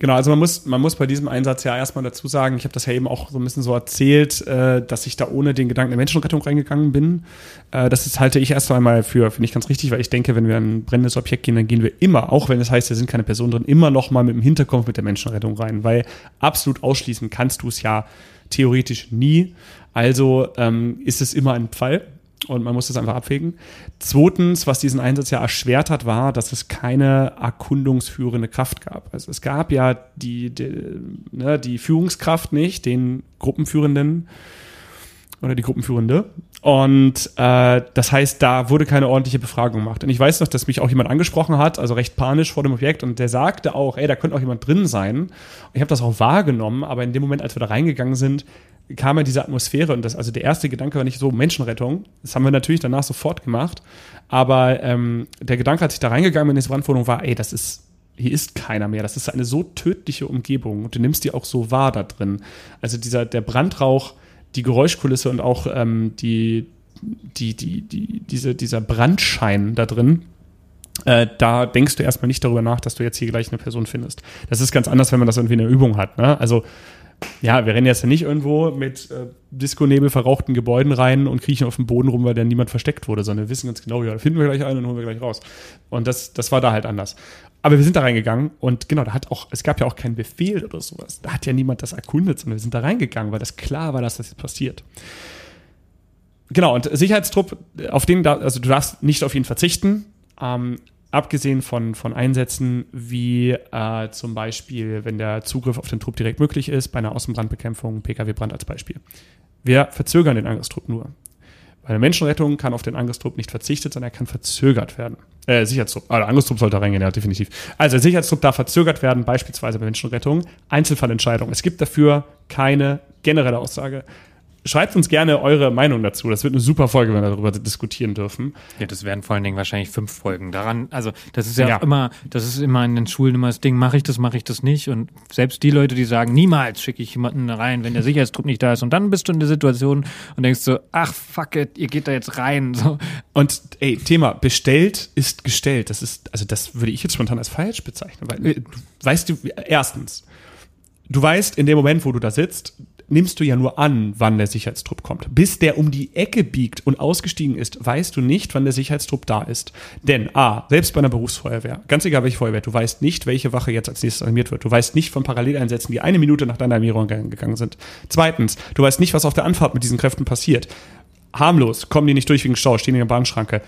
Genau, also man muss, man muss bei diesem Einsatz ja erstmal dazu sagen, ich habe das ja eben auch so ein bisschen so erzählt, äh, dass ich da ohne den Gedanken der Menschenrettung reingegangen bin. Äh, das ist, halte ich erst einmal für, für nicht ganz richtig, weil ich denke, wenn wir ein brennendes Objekt gehen, dann gehen wir immer, auch wenn es heißt, da sind keine Personen drin, immer noch mal mit dem Hinterkopf mit der Menschenrettung rein, weil absolut ausschließen kannst du es ja theoretisch nie. Also ähm, ist es immer ein Fall und man muss das einfach abwägen. Zweitens, was diesen Einsatz ja erschwert hat, war, dass es keine erkundungsführende Kraft gab. Also es gab ja die, die, ne, die Führungskraft nicht, den Gruppenführenden oder die Gruppenführende. Und äh, das heißt, da wurde keine ordentliche Befragung gemacht. Und ich weiß noch, dass mich auch jemand angesprochen hat, also recht panisch vor dem Objekt, und der sagte auch, ey, da könnte auch jemand drin sein. Und ich habe das auch wahrgenommen, aber in dem Moment, als wir da reingegangen sind, kam ja diese Atmosphäre und das, also der erste Gedanke war nicht so Menschenrettung. Das haben wir natürlich danach sofort gemacht. Aber ähm, der Gedanke, als ich da reingegangen bin in diese Brandwohnung, war, ey, das ist, hier ist keiner mehr. Das ist eine so tödliche Umgebung und du nimmst die auch so wahr da drin. Also dieser, der Brandrauch, die Geräuschkulisse und auch ähm, die, die, die, die, diese, dieser Brandschein da drin, äh, da denkst du erstmal nicht darüber nach, dass du jetzt hier gleich eine Person findest. Das ist ganz anders, wenn man das irgendwie in der Übung hat. Ne? Also ja, wir rennen jetzt ja nicht irgendwo mit äh, Disco-Nebel verrauchten Gebäuden rein und kriechen auf dem Boden rum, weil da niemand versteckt wurde, sondern wir wissen ganz genau, ja, da finden wir gleich einen und holen wir gleich raus. Und das, das war da halt anders. Aber wir sind da reingegangen und genau, da hat auch, es gab ja auch keinen Befehl oder sowas. Da hat ja niemand das erkundet, sondern wir sind da reingegangen, weil das klar war, dass das jetzt passiert. Genau, und Sicherheitstrupp, auf den, da, also du darfst nicht auf ihn verzichten. Ähm, abgesehen von, von Einsätzen wie äh, zum Beispiel, wenn der Zugriff auf den Trupp direkt möglich ist, bei einer Außenbrandbekämpfung, Pkw-Brand als Beispiel. Wir verzögern den Angriffstrupp nur. Bei der Menschenrettung kann auf den Angriffstrupp nicht verzichtet, sondern er kann verzögert werden. Äh, Sicherheitstrupp. Der Angriffstrupp sollte reingehen, ja, definitiv. Also der Sicherheitstrupp darf verzögert werden, beispielsweise bei Menschenrettung. Einzelfallentscheidung. Es gibt dafür keine generelle Aussage schreibt uns gerne eure Meinung dazu. Das wird eine super Folge, wenn wir darüber diskutieren dürfen. Ja, das werden vor allen Dingen wahrscheinlich fünf Folgen. Daran, also das ist ja, ja. immer, das ist immer in den Schulen immer das Ding, mache ich das, mache ich das nicht. Und selbst die Leute, die sagen, niemals schicke ich jemanden rein, wenn der Sicherheitsdruck nicht da ist. Und dann bist du in der Situation und denkst so, ach fuck it, ihr geht da jetzt rein. So. Und ey, Thema, bestellt ist gestellt. Das ist, also das würde ich jetzt spontan als falsch bezeichnen. Weil, äh, weißt du, erstens, du weißt in dem Moment, wo du da sitzt, nimmst du ja nur an, wann der Sicherheitstrupp kommt. Bis der um die Ecke biegt und ausgestiegen ist, weißt du nicht, wann der Sicherheitstrupp da ist. Denn A, selbst bei einer Berufsfeuerwehr, ganz egal welche Feuerwehr, du weißt nicht, welche Wache jetzt als nächstes alarmiert wird. Du weißt nicht von Paralleleinsätzen, die eine Minute nach deiner Alarmierung gegangen sind. Zweitens, du weißt nicht, was auf der Anfahrt mit diesen Kräften passiert. Harmlos, kommen die nicht durch wegen Stau, stehen in der Bahnschranke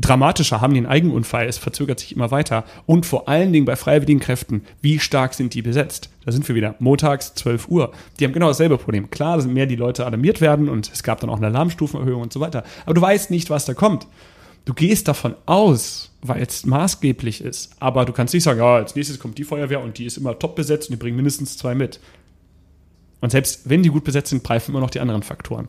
dramatischer haben einen Eigenunfall, es verzögert sich immer weiter. Und vor allen Dingen bei freiwilligen Kräften, wie stark sind die besetzt? Da sind wir wieder. Montags 12 Uhr. Die haben genau dasselbe Problem. Klar, sind mehr die Leute alarmiert werden und es gab dann auch eine Alarmstufenerhöhung und so weiter. Aber du weißt nicht, was da kommt. Du gehst davon aus, weil es maßgeblich ist. Aber du kannst nicht sagen, ja, als nächstes kommt die Feuerwehr und die ist immer top besetzt und die bringen mindestens zwei mit. Und selbst wenn die gut besetzt sind, greifen immer noch die anderen Faktoren.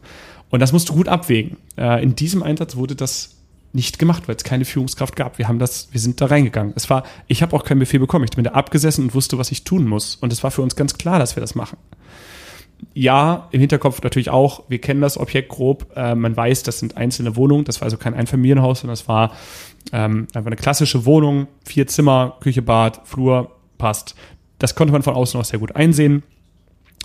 Und das musst du gut abwägen. Äh, in diesem Einsatz wurde das nicht gemacht, weil es keine Führungskraft gab. Wir haben das, wir sind da reingegangen. Es war, ich habe auch keinen Befehl bekommen. Ich bin da abgesessen und wusste, was ich tun muss. Und es war für uns ganz klar, dass wir das machen. Ja, im Hinterkopf natürlich auch, wir kennen das Objekt grob. Äh, man weiß, das sind einzelne Wohnungen. Das war also kein Einfamilienhaus, sondern das war ähm, einfach eine klassische Wohnung. Vier Zimmer, Küche, Bad, Flur, passt. Das konnte man von außen auch sehr gut einsehen.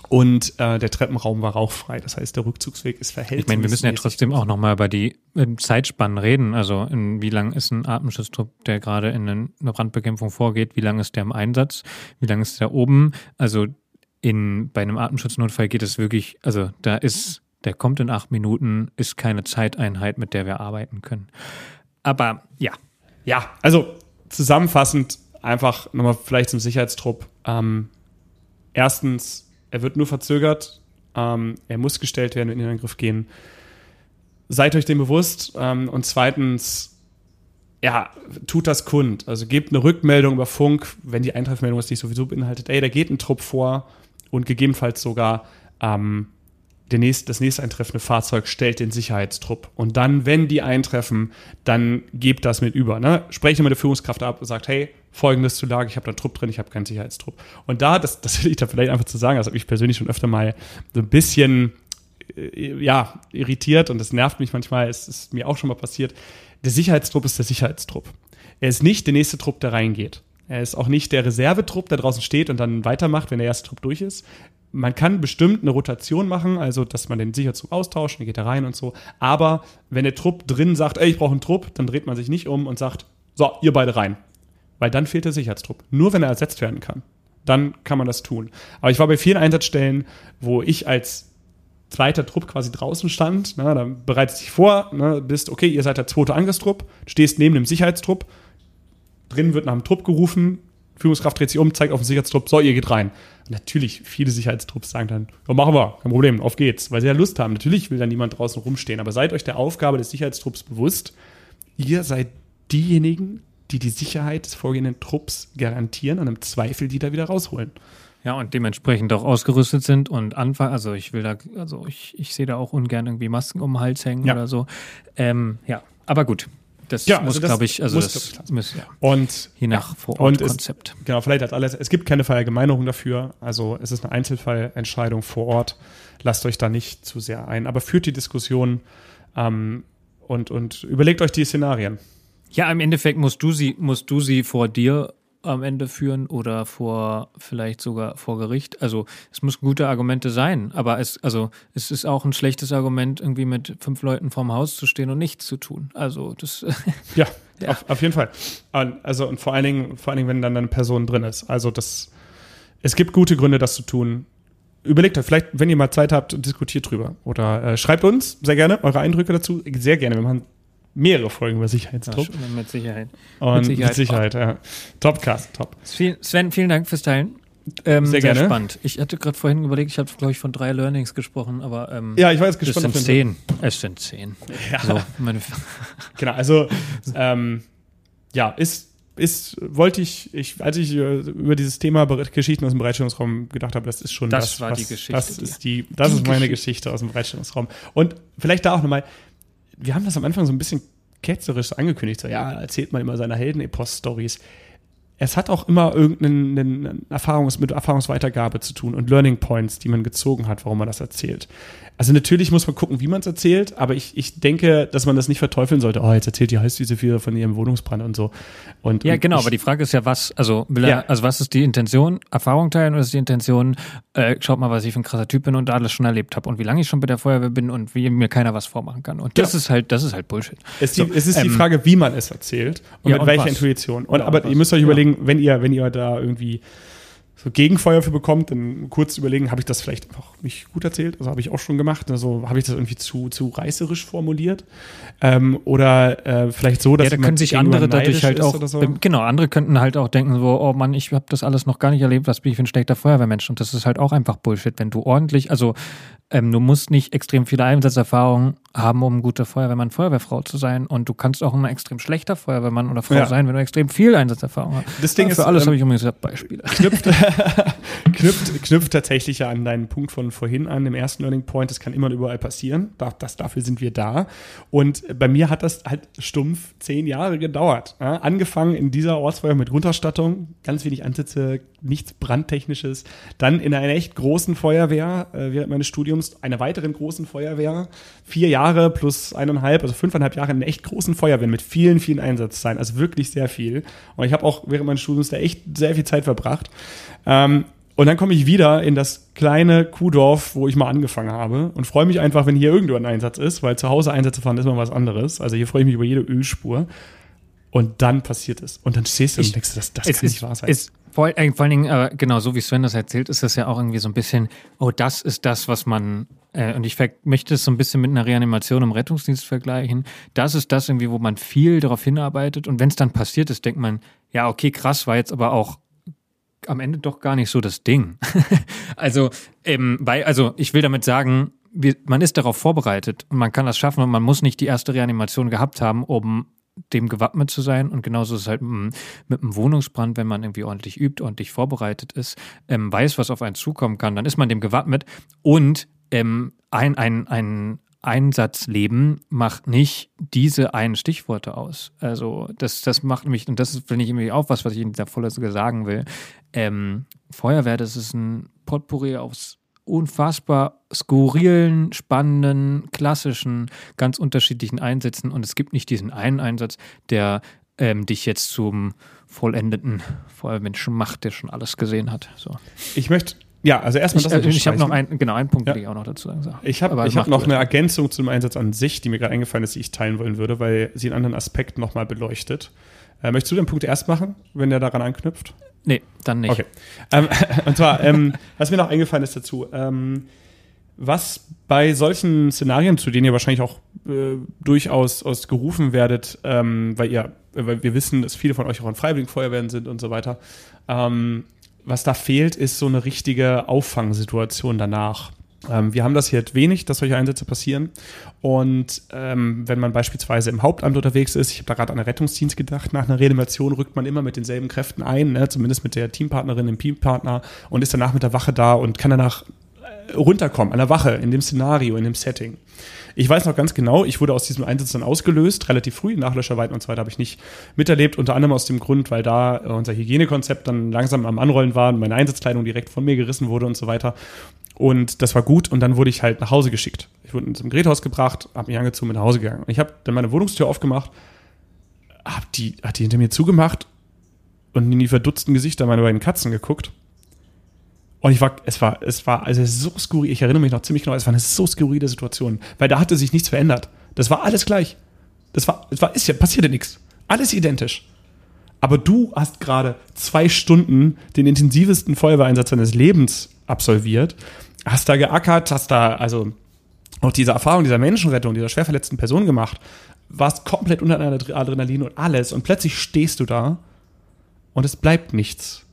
Und äh, der Treppenraum war rauchfrei. Das heißt, der Rückzugsweg ist verhältnismäßig. Ich meine, wir müssen ja trotzdem auch nochmal über die Zeitspannen reden. Also in wie lang ist ein Atemschusstrupp, der gerade in eine Brandbekämpfung vorgeht? Wie lange ist der im Einsatz? Wie lange ist der oben? Also in, bei einem Atemschutznotfall geht es wirklich, also da ist, der kommt in acht Minuten, ist keine Zeiteinheit, mit der wir arbeiten können. Aber ja. Ja, also zusammenfassend einfach nochmal vielleicht zum Sicherheitstrupp. Ähm, erstens, er wird nur verzögert. Ähm, er muss gestellt werden, wenn in den Angriff gehen. Seid euch dem bewusst. Ähm, und zweitens, ja, tut das kund. Also gebt eine Rückmeldung über Funk, wenn die Eintreffmeldung es nicht sowieso beinhaltet. Ey, da geht ein Trupp vor und gegebenenfalls sogar ähm, der nächste, das nächste eintreffende Fahrzeug stellt den Sicherheitstrupp. Und dann, wenn die eintreffen, dann gebt das mit über. Ne? Sprecht immer der Führungskraft ab und sagt, hey, folgendes zu Lage, ich habe da einen Trupp drin, ich habe keinen Sicherheitstrupp. Und da, das, das will ich da vielleicht einfach zu sagen, das habe ich persönlich schon öfter mal so ein bisschen äh, ja, irritiert und das nervt mich manchmal, es ist mir auch schon mal passiert. Der Sicherheitstrupp ist der Sicherheitstrupp. Er ist nicht der nächste Trupp, der reingeht. Er ist auch nicht der Reservetrupp, der draußen steht und dann weitermacht, wenn der erste Trupp durch ist man kann bestimmt eine Rotation machen, also dass man den Sicherheitstrupp austauscht, dann geht er rein und so. Aber wenn der Trupp drin sagt, ey, ich brauche einen Trupp, dann dreht man sich nicht um und sagt, so, ihr beide rein. Weil dann fehlt der Sicherheitstrupp. Nur wenn er ersetzt werden kann. Dann kann man das tun. Aber ich war bei vielen Einsatzstellen, wo ich als zweiter Trupp quasi draußen stand. Ne, dann bereitest dich vor, ne, bist, okay, ihr seid der zweite Angriffstrupp, stehst neben dem Sicherheitstrupp, drin wird nach dem Trupp gerufen, Führungskraft dreht sich um, zeigt auf den Sicherheitstrupp, so, ihr geht rein. Natürlich, viele Sicherheitstrupps sagen dann, ja, machen wir, kein Problem, auf geht's, weil sie ja Lust haben. Natürlich will dann niemand draußen rumstehen, aber seid euch der Aufgabe des Sicherheitstrupps bewusst, ihr seid diejenigen, die die Sicherheit des vorgehenden Trupps garantieren und im Zweifel die da wieder rausholen. Ja, und dementsprechend auch ausgerüstet sind und anfangen, also ich will da, also ich, ich sehe da auch ungern irgendwie Masken um den Hals hängen ja. oder so. Ähm, ja, aber gut, das ja, muss, also glaube ich, also muss, das muss, ja. und je nach Vorortkonzept. Genau, vielleicht hat alles. Es gibt keine Verallgemeinerung dafür. Also es ist eine Einzelfallentscheidung vor Ort. Lasst euch da nicht zu sehr ein, aber führt die Diskussion ähm, und und überlegt euch die Szenarien. Ja, im Endeffekt musst du sie musst du sie vor dir am Ende führen oder vor vielleicht sogar vor Gericht. Also es muss gute Argumente sein, aber es also es ist auch ein schlechtes Argument, irgendwie mit fünf Leuten vorm Haus zu stehen und nichts zu tun. Also das ja, ja. Auf, auf jeden Fall. Also und vor allen Dingen vor allen Dingen, wenn dann eine Person drin ist. Also das es gibt gute Gründe, das zu tun. Überlegt euch, vielleicht, wenn ihr mal Zeit habt, diskutiert drüber. Oder äh, schreibt uns sehr gerne eure Eindrücke dazu. Sehr gerne. Wir machen mehrere Folgen über Sicherheitstrupp. Ja, mit Sicherheit. Und mit Sicherheit, mit Sicherheit ja. Topcast, top. Sven, vielen Dank fürs Teilen. Ähm, sehr, sehr gerne. spannend. Ich hatte gerade vorhin überlegt, ich habe, glaube ich, von drei Learnings gesprochen, aber ähm, ja, ich war jetzt gespannt. Es sind zehn. Es sind zehn. Ja. So, genau, also ähm, ja, ist ist, wollte ich, ich, als ich äh, über dieses Thema Geschichten aus dem Bereitstellungsraum gedacht habe, das ist schon das, das war was, die Geschichte. Das ist die, das die ist meine Geschichte. Geschichte aus dem Bereitstellungsraum. Und vielleicht da auch nochmal, wir haben das am Anfang so ein bisschen ketzerisch angekündigt, so, ja, erzählt man immer seine Helden-Epos-Stories es hat auch immer irgendeine Erfahrungs mit Erfahrungsweitergabe zu tun und Learning Points, die man gezogen hat, warum man das erzählt. Also natürlich muss man gucken, wie man es erzählt, aber ich, ich denke, dass man das nicht verteufeln sollte. Oh, jetzt erzählt die Heißdüse wieder von ihrem Wohnungsbrand und so. Und, ja, und genau, ich, aber die Frage ist ja, was, also, will er, ja. also was ist die Intention? Erfahrung teilen oder ist die Intention, äh, schaut mal, was ich für ein krasser Typ bin und alles schon erlebt habe und wie lange ich schon bei der Feuerwehr bin und wie mir keiner was vormachen kann. Und das ja. ist halt, das ist halt Bullshit. Es, die, so, es ist ähm, die Frage, wie man es erzählt und ja, mit und welcher was? Intuition. Und, aber ihr müsst euch überlegen, wenn ihr, wenn ihr da irgendwie so Gegenfeuer für bekommt, dann kurz überlegen, habe ich das vielleicht einfach nicht gut erzählt? Also habe ich auch schon gemacht. Also habe ich das irgendwie zu, zu reißerisch formuliert? Ähm, oder äh, vielleicht so, dass ja, da können sich andere dadurch halt auch, so? genau, andere könnten halt auch denken so, oh Mann, ich habe das alles noch gar nicht erlebt, was bin ich für ein schlechter Feuerwehrmensch? Und das ist halt auch einfach Bullshit, wenn du ordentlich, also ähm, du musst nicht extrem viele Einsatzerfahrungen haben, um ein guter Feuerwehrmann, Feuerwehrfrau zu sein. Und du kannst auch ein extrem schlechter Feuerwehrmann oder Frau ja. sein, wenn du extrem viel Einsatzerfahrung hast. Das Ding ja, für ist, alles ähm, habe ich übrigens Beispiele. Knüpft, knüpft, knüpft tatsächlich ja an deinen Punkt von vorhin an, dem ersten Learning Point. Das kann immer und überall passieren. Das, dafür sind wir da. Und bei mir hat das halt stumpf zehn Jahre gedauert. Ja? Angefangen in dieser Ortsfeuer mit Runterstattung, ganz wenig Ansätze, nichts Brandtechnisches. Dann in einer echt großen Feuerwehr äh, während meines Studiums, einer weiteren großen Feuerwehr. Vier Jahre plus eineinhalb, also fünfeinhalb Jahre in einer echt großen Feuerwehr mit vielen, vielen Einsatzzahlen. Also wirklich sehr viel. Und ich habe auch während meines Studiums da echt sehr viel Zeit verbracht. Ähm, und dann komme ich wieder in das kleine Kuhdorf, wo ich mal angefangen habe und freue mich einfach, wenn hier irgendwo ein Einsatz ist, weil zu Hause Einsätze fahren ist immer was anderes. Also hier freue ich mich über jede Ölspur. Und dann passiert es. Und dann stehst du ich, und denkst, das, das kann ist, nicht wahr sein. Ist vor, äh, vor allen Dingen, äh, genau so wie Sven das erzählt, ist das ja auch irgendwie so ein bisschen, oh, das ist das, was man, äh, und ich möchte es so ein bisschen mit einer Reanimation im Rettungsdienst vergleichen. Das ist das irgendwie, wo man viel darauf hinarbeitet. Und wenn es dann passiert ist, denkt man, ja, okay, krass, war jetzt aber auch am Ende doch gar nicht so das Ding. also, ähm, bei, also ich will damit sagen, wir, man ist darauf vorbereitet und man kann das schaffen und man muss nicht die erste Reanimation gehabt haben, um dem gewappnet zu sein. Und genauso ist es halt mit, mit einem Wohnungsbrand, wenn man irgendwie ordentlich übt, ordentlich vorbereitet ist, ähm, weiß, was auf einen zukommen kann, dann ist man dem gewappnet. Und ähm, ein, ein, ein Einsatzleben macht nicht diese einen Stichworte aus. Also das, das macht mich, und das ist, finde ich, irgendwie auch was, was ich in dieser Vorlesung sagen will. Ähm, Feuerwehr, das ist ein Potpourri aus unfassbar skurrilen, spannenden, klassischen, ganz unterschiedlichen Einsätzen. Und es gibt nicht diesen einen Einsatz, der ähm, dich jetzt zum vollendeten Feuerwehrmenschen macht, der schon alles gesehen hat. So. Ich möchte ja, also erstmal das. Ich, äh, ich habe noch einen, genau, einen Punkt, ja. will ich auch noch dazu sagen. So. Ich habe hab noch eine Ergänzung zu dem Einsatz an sich, die mir gerade eingefallen ist, die ich teilen wollen würde, weil sie einen anderen Aspekt nochmal beleuchtet. Äh, möchtest du den Punkt erst machen, wenn der daran anknüpft? Nee, dann nicht. Okay. Ähm, und zwar, ähm, was mir noch eingefallen ist dazu, ähm, was bei solchen Szenarien, zu denen ihr wahrscheinlich auch äh, durchaus aus gerufen werdet, ähm, weil ihr, weil wir wissen, dass viele von euch auch in Freiwilligen Feuerwehren sind und so weiter, ähm, was da fehlt, ist so eine richtige Auffangsituation danach. Ähm, wir haben das hier wenig, dass solche Einsätze passieren. Und ähm, wenn man beispielsweise im Hauptamt unterwegs ist, ich habe da gerade an den Rettungsdienst gedacht, nach einer Reanimation rückt man immer mit denselben Kräften ein, ne? zumindest mit der Teampartnerin, dem Teampartner und ist danach mit der Wache da und kann danach äh, runterkommen an der Wache, in dem Szenario, in dem Setting. Ich weiß noch ganz genau, ich wurde aus diesem Einsatz dann ausgelöst, relativ früh, Nachlöscherweiten und so weiter habe ich nicht miterlebt, unter anderem aus dem Grund, weil da äh, unser Hygienekonzept dann langsam am Anrollen war und meine Einsatzkleidung direkt von mir gerissen wurde und so weiter. Und das war gut und dann wurde ich halt nach Hause geschickt. Ich wurde zum Geräthaus gebracht, habe mich angezogen, bin nach Hause gegangen. Und ich habe dann meine Wohnungstür aufgemacht, hab die, hat die hinter mir zugemacht und in die verdutzten Gesichter meiner beiden Katzen geguckt. Und ich war, es war, es war also so skurril, ich erinnere mich noch ziemlich genau, es war eine so skurrile Situation, weil da hatte sich nichts verändert. Das war alles gleich. Das war, es war, ist ja, passierte nichts. Alles identisch. Aber du hast gerade zwei Stunden den intensivsten Feuerwehreinsatz deines Lebens absolviert hast da geackert, hast da also auch diese Erfahrung dieser Menschenrettung, dieser schwer verletzten Person gemacht. warst komplett unter Adrenalin und alles und plötzlich stehst du da und es bleibt nichts.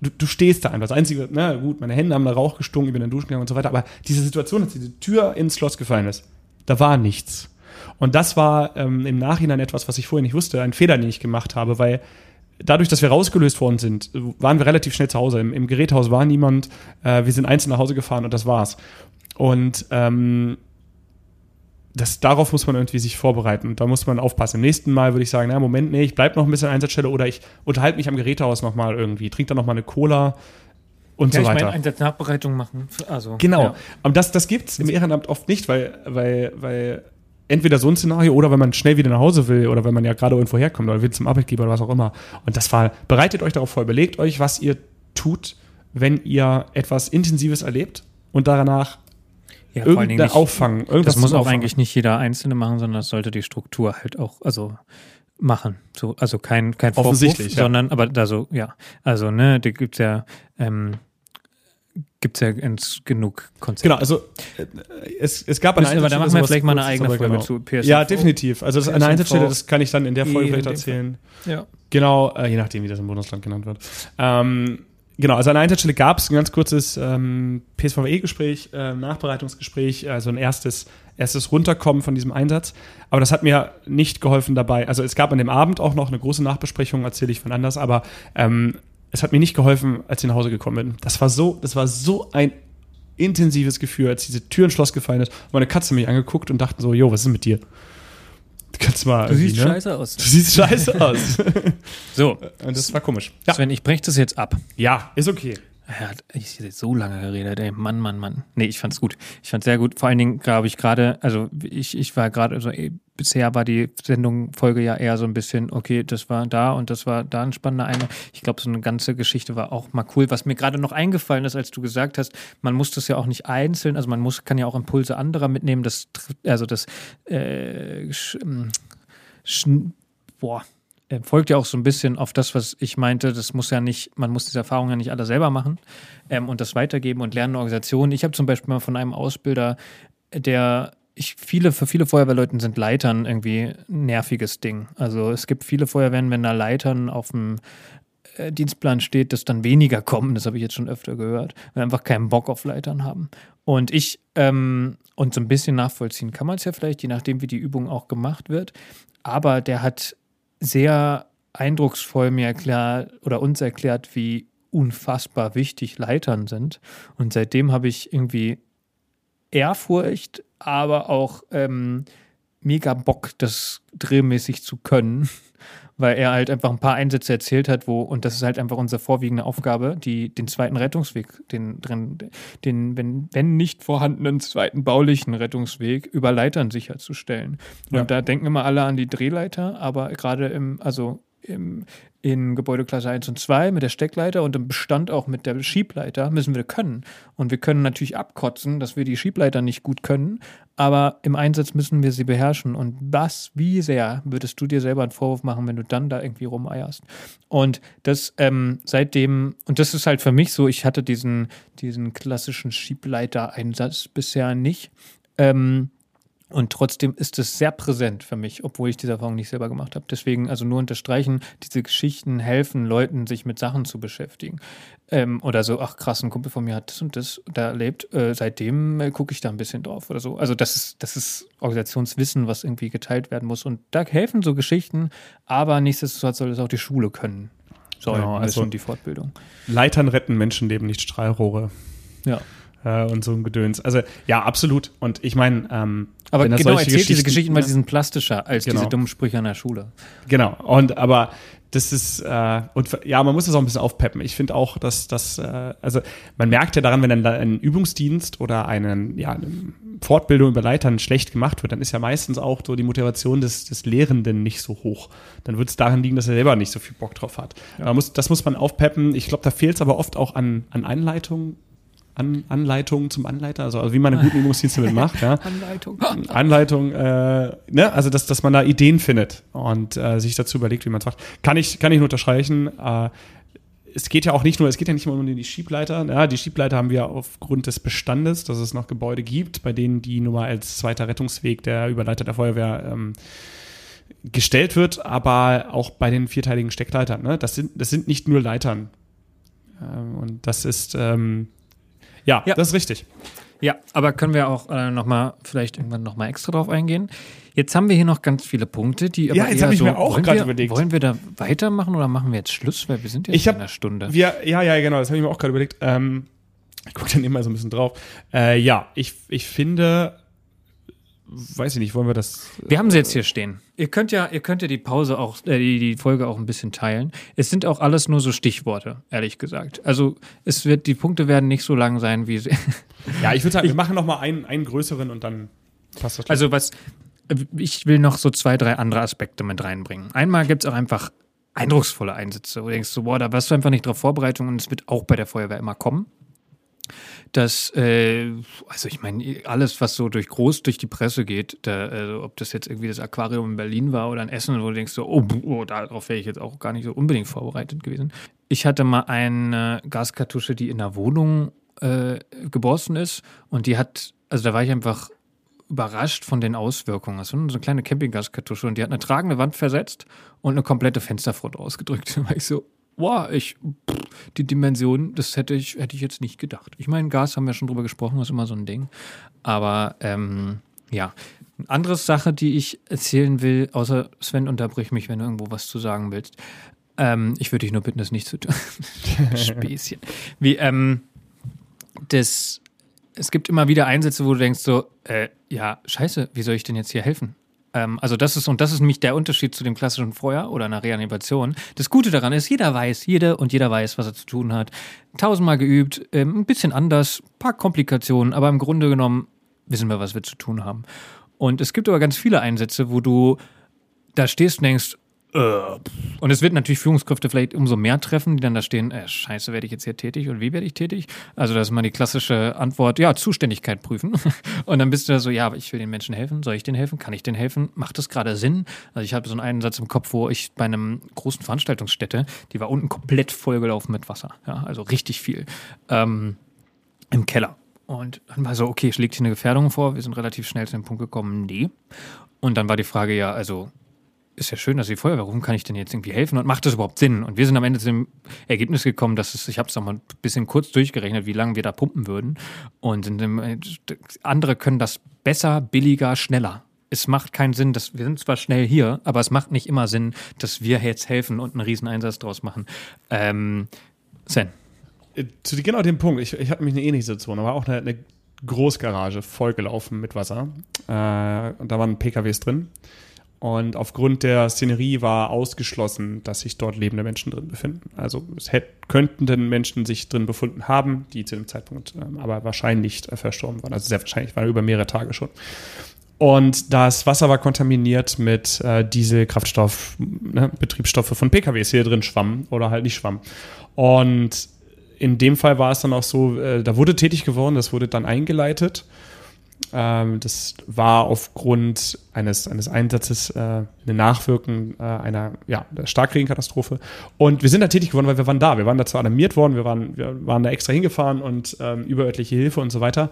Du, du stehst da einfach. Das Einzige, na gut, meine Hände haben da Rauch gestunken, ich bin in den Duschen gegangen und so weiter, aber diese Situation, als diese Tür ins Schloss gefallen ist, da war nichts. Und das war ähm, im Nachhinein etwas, was ich vorher nicht wusste, ein Fehler, den ich gemacht habe, weil dadurch, dass wir rausgelöst worden sind, waren wir relativ schnell zu Hause. Im, im Geräthaus war niemand, äh, wir sind einzeln nach Hause gefahren und das war's. Und ähm, das, darauf muss man irgendwie sich vorbereiten und da muss man aufpassen. Im nächsten Mal würde ich sagen, na Moment, nee, ich bleibe noch ein bisschen an Einsatzstelle oder ich unterhalte mich am Gerätehaus nochmal irgendwie, trinke dann nochmal eine Cola und ja, so weiter. Ich meine, Einsatznachbereitung machen. Also, genau. Ja. Aber das, das gibt es im Ehrenamt oft nicht, weil, weil, weil entweder so ein Szenario oder wenn man schnell wieder nach Hause will oder wenn man ja gerade irgendwo herkommt oder will zum Arbeitgeber oder was auch immer. Und das war, bereitet euch darauf vor, überlegt euch, was ihr tut, wenn ihr etwas Intensives erlebt und danach Ja, irgendein nicht- Auffangen. Irgendwas Das muss auch eigentlich nicht jeder Einzelne machen, sondern das sollte die Struktur halt auch, also machen. So, also kein, kein Vorwurf, Offensichtlich, ja. sondern, aber da so, ja. Also, ne, da gibt's ja, ähm, gibt's ja ins, genug Konzepte. Genau, also äh, es, es gab eine Müssen wir- da Einsatzstelle, machen wir vielleicht mal eine eigene aber Folge genau. zu PSNV. Ja, definitiv. Also das ist eine PSNV, Einsatzstelle, das kann ich dann in der Folge in vielleicht erzählen. Ja. Genau, äh, je nachdem, wie das im Bundesland genannt wird. Ähm, genau, also an einer Einsatzstelle gab es ein ganz kurzes ähm, PSVE-Gespräch, äh, Nachbereitungsgespräch, also ein erstes, erstes Runterkommen von diesem Einsatz. Aber das hat mir nicht geholfen dabei. Also es gab an dem Abend auch noch eine große Nachbesprechung, erzähle ich von anders, aber ähm, es hat mir nicht geholfen, als ich nach Hause gekommen bin. Das war so, das war so ein intensives Gefühl, als diese Tür ins Schloss gefallen ist. Meine Katze mich angeguckt und dachten so, jo, was ist mit dir? Du kannst mal. Du siehst ne? scheiße aus. Du siehst scheiße aus. So, Und das war komisch. Ja, Sven, ich breche das jetzt ab. ja ist okay. Er hat ich so lange geredet, ey. Mann, Mann, Mann. Nee, ich fand's gut. Ich fand's sehr gut. Vor allen Dingen, glaube ich, gerade, also ich, ich war gerade, also eh, bisher war die Sendung, Folge ja eher so ein bisschen, okay, das war da und das war da ein spannender eine. Ich glaube, so eine ganze Geschichte war auch mal cool. Was mir gerade noch eingefallen ist, als du gesagt hast, man muss das ja auch nicht einzeln, also man muss, kann ja auch Impulse anderer mitnehmen. Das, also das, äh, sch, schn, boah, folgt ja auch so ein bisschen auf das, was ich meinte. Das muss ja nicht, man muss diese Erfahrungen ja nicht alle selber machen ähm, und das weitergeben und lernen Organisationen. Ich habe zum Beispiel mal von einem Ausbilder, der ich viele, für viele Feuerwehrleuten sind Leitern irgendwie ein nerviges Ding. Also es gibt viele Feuerwehren, wenn da Leitern auf dem äh, Dienstplan steht, dass dann weniger kommen. Das habe ich jetzt schon öfter gehört, weil einfach keinen Bock auf Leitern haben. Und ich, ähm, und so ein bisschen nachvollziehen kann man es ja vielleicht, je nachdem, wie die Übung auch gemacht wird. Aber der hat sehr eindrucksvoll mir erklärt oder uns erklärt, wie unfassbar wichtig Leitern sind. Und seitdem habe ich irgendwie Ehrfurcht, aber auch ähm, mega Bock, das drehmäßig zu können, weil er halt einfach ein paar Einsätze erzählt hat, wo, und das ist halt einfach unsere vorwiegende Aufgabe, die, den zweiten Rettungsweg, den drin, den, wenn, wenn nicht vorhandenen zweiten baulichen Rettungsweg über Leitern sicherzustellen. Und Ja. da denken immer alle an die Drehleiter, aber gerade im, also im, in Gebäudeklasse 1 und 2 mit der Steckleiter und im Bestand auch mit der Schiebleiter müssen wir können. Und wir können natürlich abkotzen, dass wir die Schiebleiter nicht gut können, aber im Einsatz müssen wir sie beherrschen. Und was, wie sehr würdest du dir selber einen Vorwurf machen, wenn du dann da irgendwie rumeierst? Und das ähm, seitdem, und das ist halt für mich so, ich hatte diesen, diesen klassischen Schiebleiter-Einsatz bisher nicht. Ähm, und trotzdem ist es sehr präsent für mich, obwohl ich diese Erfahrung nicht selber gemacht habe. Deswegen also nur unterstreichen, diese Geschichten helfen Leuten, sich mit Sachen zu beschäftigen. Ähm, oder so, ach krass, ein Kumpel von mir hat das und das da erlebt. Äh, seitdem äh, gucke ich da ein bisschen drauf oder so. Also das ist, das ist Organisationswissen, was irgendwie geteilt werden muss. Und da helfen so Geschichten, aber nichtsdestotrotz soll es auch die Schule können. Soll Genau, also- die Fortbildung. Leitern retten Menschenleben, nicht Strahlrohre. Ja. Äh, und so ein Gedöns. Also, ja, absolut. Und ich meine, ähm, Aber wenn genau, erzählt diese Geschichten- weil sie sind plastischer als Genau. diese dummen Sprüche an der Schule. Genau. Und aber das ist äh, und ja, man muss das auch ein bisschen aufpeppen. Ich finde auch, dass das äh, also man merkt ja daran, wenn ein, ein Übungsdienst oder einen ja eine Fortbildung über Leitern schlecht gemacht wird, dann ist ja meistens auch so die Motivation des, des Lehrenden nicht so hoch. Dann wird es daran liegen, dass er selber nicht so viel Bock drauf hat. Man muss, das muss man aufpeppen. Ich glaube, da fehlt es aber oft auch an, an Einleitung, an Anleitungen zum Anleiter, also, also wie man einen guten Übungsdienst damit macht. Ja. Anleitung. Anleitung, äh, ne? also dass, dass man da Ideen findet und äh, sich dazu überlegt, wie man es macht. Kann ich, kann ich nur unterstreichen. Äh, es geht ja auch nicht nur, es geht ja nicht nur um die Schiebleiter. Ja, die Schiebleiter haben wir aufgrund des Bestandes, dass es noch Gebäude gibt, bei denen die nur als zweiter Rettungsweg der Überleiter der Feuerwehr ähm, gestellt wird, aber auch bei den vierteiligen Steckleitern. Ne? Das, sind, das sind nicht nur Leitern. Ähm, und das ist, ähm, ja, ja, das ist richtig. Ja, aber können wir auch äh, nochmal, vielleicht irgendwann nochmal extra drauf eingehen. Jetzt haben wir hier noch ganz viele Punkte, die aber Ja, jetzt habe ich so, mir auch gerade überlegt. Wollen wir da weitermachen oder machen wir jetzt Schluss? Weil wir sind jetzt ich hab, in einer Stunde. Wir, ja, ja, genau, das habe ich mir auch gerade überlegt. Ähm, ich gucke dann immer so ein bisschen drauf. Äh, ja, ich, ich finde, weiß ich nicht, wollen wir das. Wir haben sie jetzt hier stehen. Ihr könnt ja, ihr könnt ja die Pause auch, äh, die, die Folge auch ein bisschen teilen. Es sind auch alles nur so Stichworte, ehrlich gesagt. Also es wird, die Punkte werden nicht so lang sein, wie sie. ja, ich würde sagen, wir machen noch mal einen, einen größeren und dann passt das. Also was, ich will noch so zwei, drei andere Aspekte mit reinbringen. Einmal gibt es auch einfach eindrucksvolle Einsätze, wo du denkst, so, boah, da warst du einfach nicht drauf vorbereitet und es wird auch bei der Feuerwehr immer kommen dass, äh, also ich meine, alles, was so durch groß durch die Presse geht, da, also ob das jetzt irgendwie das Aquarium in Berlin war oder in Essen, wo du denkst so, oh, oh darauf wäre ich jetzt auch gar nicht so unbedingt vorbereitet gewesen. Ich hatte mal eine Gaskartusche, die in der Wohnung äh, geborsten ist und die hat, also da war ich einfach überrascht von den Auswirkungen. Das war so eine kleine Campinggaskartusche und die hat eine tragende Wand versetzt und eine komplette Fensterfront ausgedrückt. Da war ich so, boah, ich, die Dimension, das hätte ich, hätte ich jetzt nicht gedacht. Ich meine, Gas haben wir schon drüber gesprochen, das ist immer so ein Ding. Aber ähm, ja, eine andere Sache, die ich erzählen will, außer Sven, unterbrich mich, wenn du irgendwo was zu sagen willst. Ähm, ich würde dich nur bitten, das nicht zu tun. Späßchen. Wie, ähm, das, es gibt immer wieder Einsätze, wo du denkst so, äh, ja, scheiße, wie soll ich denn jetzt hier helfen? Ähm, also das ist, und das ist nämlich der Unterschied zu dem klassischen Feuer oder einer Reanimation. Das Gute daran ist, jeder weiß, jede und jeder weiß, was er zu tun hat. Tausendmal geübt, ähm, ein bisschen anders, paar Komplikationen, aber im Grunde genommen wissen wir, was wir zu tun haben. Und es gibt aber ganz viele Einsätze, wo du da stehst und denkst, und es wird natürlich Führungskräfte vielleicht umso mehr treffen, die dann da stehen, äh, scheiße, werde ich jetzt hier tätig und wie werde ich tätig? Also das ist mal die klassische Antwort, ja, Zuständigkeit prüfen. Und dann bist du da so, ja, ich will den Menschen helfen, soll ich denen helfen, kann ich denen helfen, macht das gerade Sinn? Also ich habe so einen Satz im Kopf, wo ich bei einem großen Veranstaltungsstätte, die war unten komplett vollgelaufen mit Wasser, ja, also richtig viel, ähm, im Keller. Und dann war so, okay, schlägt hier eine Gefährdung vor, wir sind relativ schnell zu dem Punkt gekommen, nee. Und dann war die Frage, ja, also ist ja schön, dass die Feuerwehr rufen, kann ich denn jetzt irgendwie helfen und macht das überhaupt Sinn? Und wir sind am Ende zu dem Ergebnis gekommen, dass es, ich habe es noch mal ein bisschen kurz durchgerechnet, wie lange wir da pumpen würden. Und dem, andere können das besser, billiger, schneller. Es macht keinen Sinn, dass wir sind zwar schnell hier, aber es macht nicht immer Sinn, dass wir jetzt helfen und einen riesen Einsatz draus machen. Ähm, Sven. Äh, zu genau dem Punkt, ich, ich hatte mich eine ähnliche Situation, aber auch eine, eine Großgarage vollgelaufen mit Wasser. Äh, und da waren PKWs drin. Und aufgrund der Szenerie war ausgeschlossen, dass sich dort lebende Menschen drin befinden. Also es hätte, könnten Menschen sich drin befunden haben, die zu dem Zeitpunkt ähm, aber wahrscheinlich äh, verstorben waren. Also sehr wahrscheinlich, war über mehrere Tage schon. Und das Wasser war kontaminiert mit äh, Dieselkraftstoff, ne, Betriebsstoffe von PKWs, die hier drin schwammen oder halt nicht schwammen. Und in dem Fall war es dann auch so, äh, da wurde tätig geworden, das wurde dann eingeleitet das war aufgrund eines, eines Einsatzes äh, eine Nachwirkung äh, einer ja, Starkregenkatastrophe. Und wir sind da tätig geworden, weil wir waren da. Wir waren dazu alarmiert worden, wir waren, wir waren da extra hingefahren und ähm, überörtliche Hilfe und so weiter.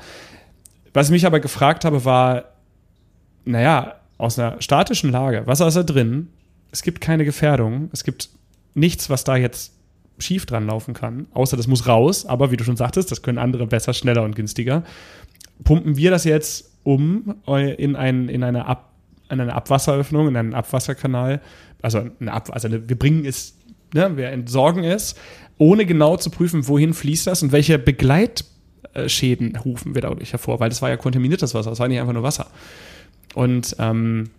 Was ich mich aber gefragt habe, war, naja, aus einer statischen Lage, was ist da drin? Es gibt keine Gefährdung, es gibt nichts, was da jetzt schief dran laufen kann, außer das muss raus, aber wie du schon sagtest, das können andere besser, schneller und günstiger pumpen wir das jetzt um in, ein, in, eine, Ab, in eine Abwasseröffnung, in einen Abwasserkanal. Also, eine Ab, also eine, wir bringen es, ne, wir entsorgen es, ohne genau zu prüfen, wohin fließt das und welche Begleitschäden rufen wir dadurch hervor, weil das war ja kontaminiertes Wasser, das war nicht einfach nur Wasser. Und ähm,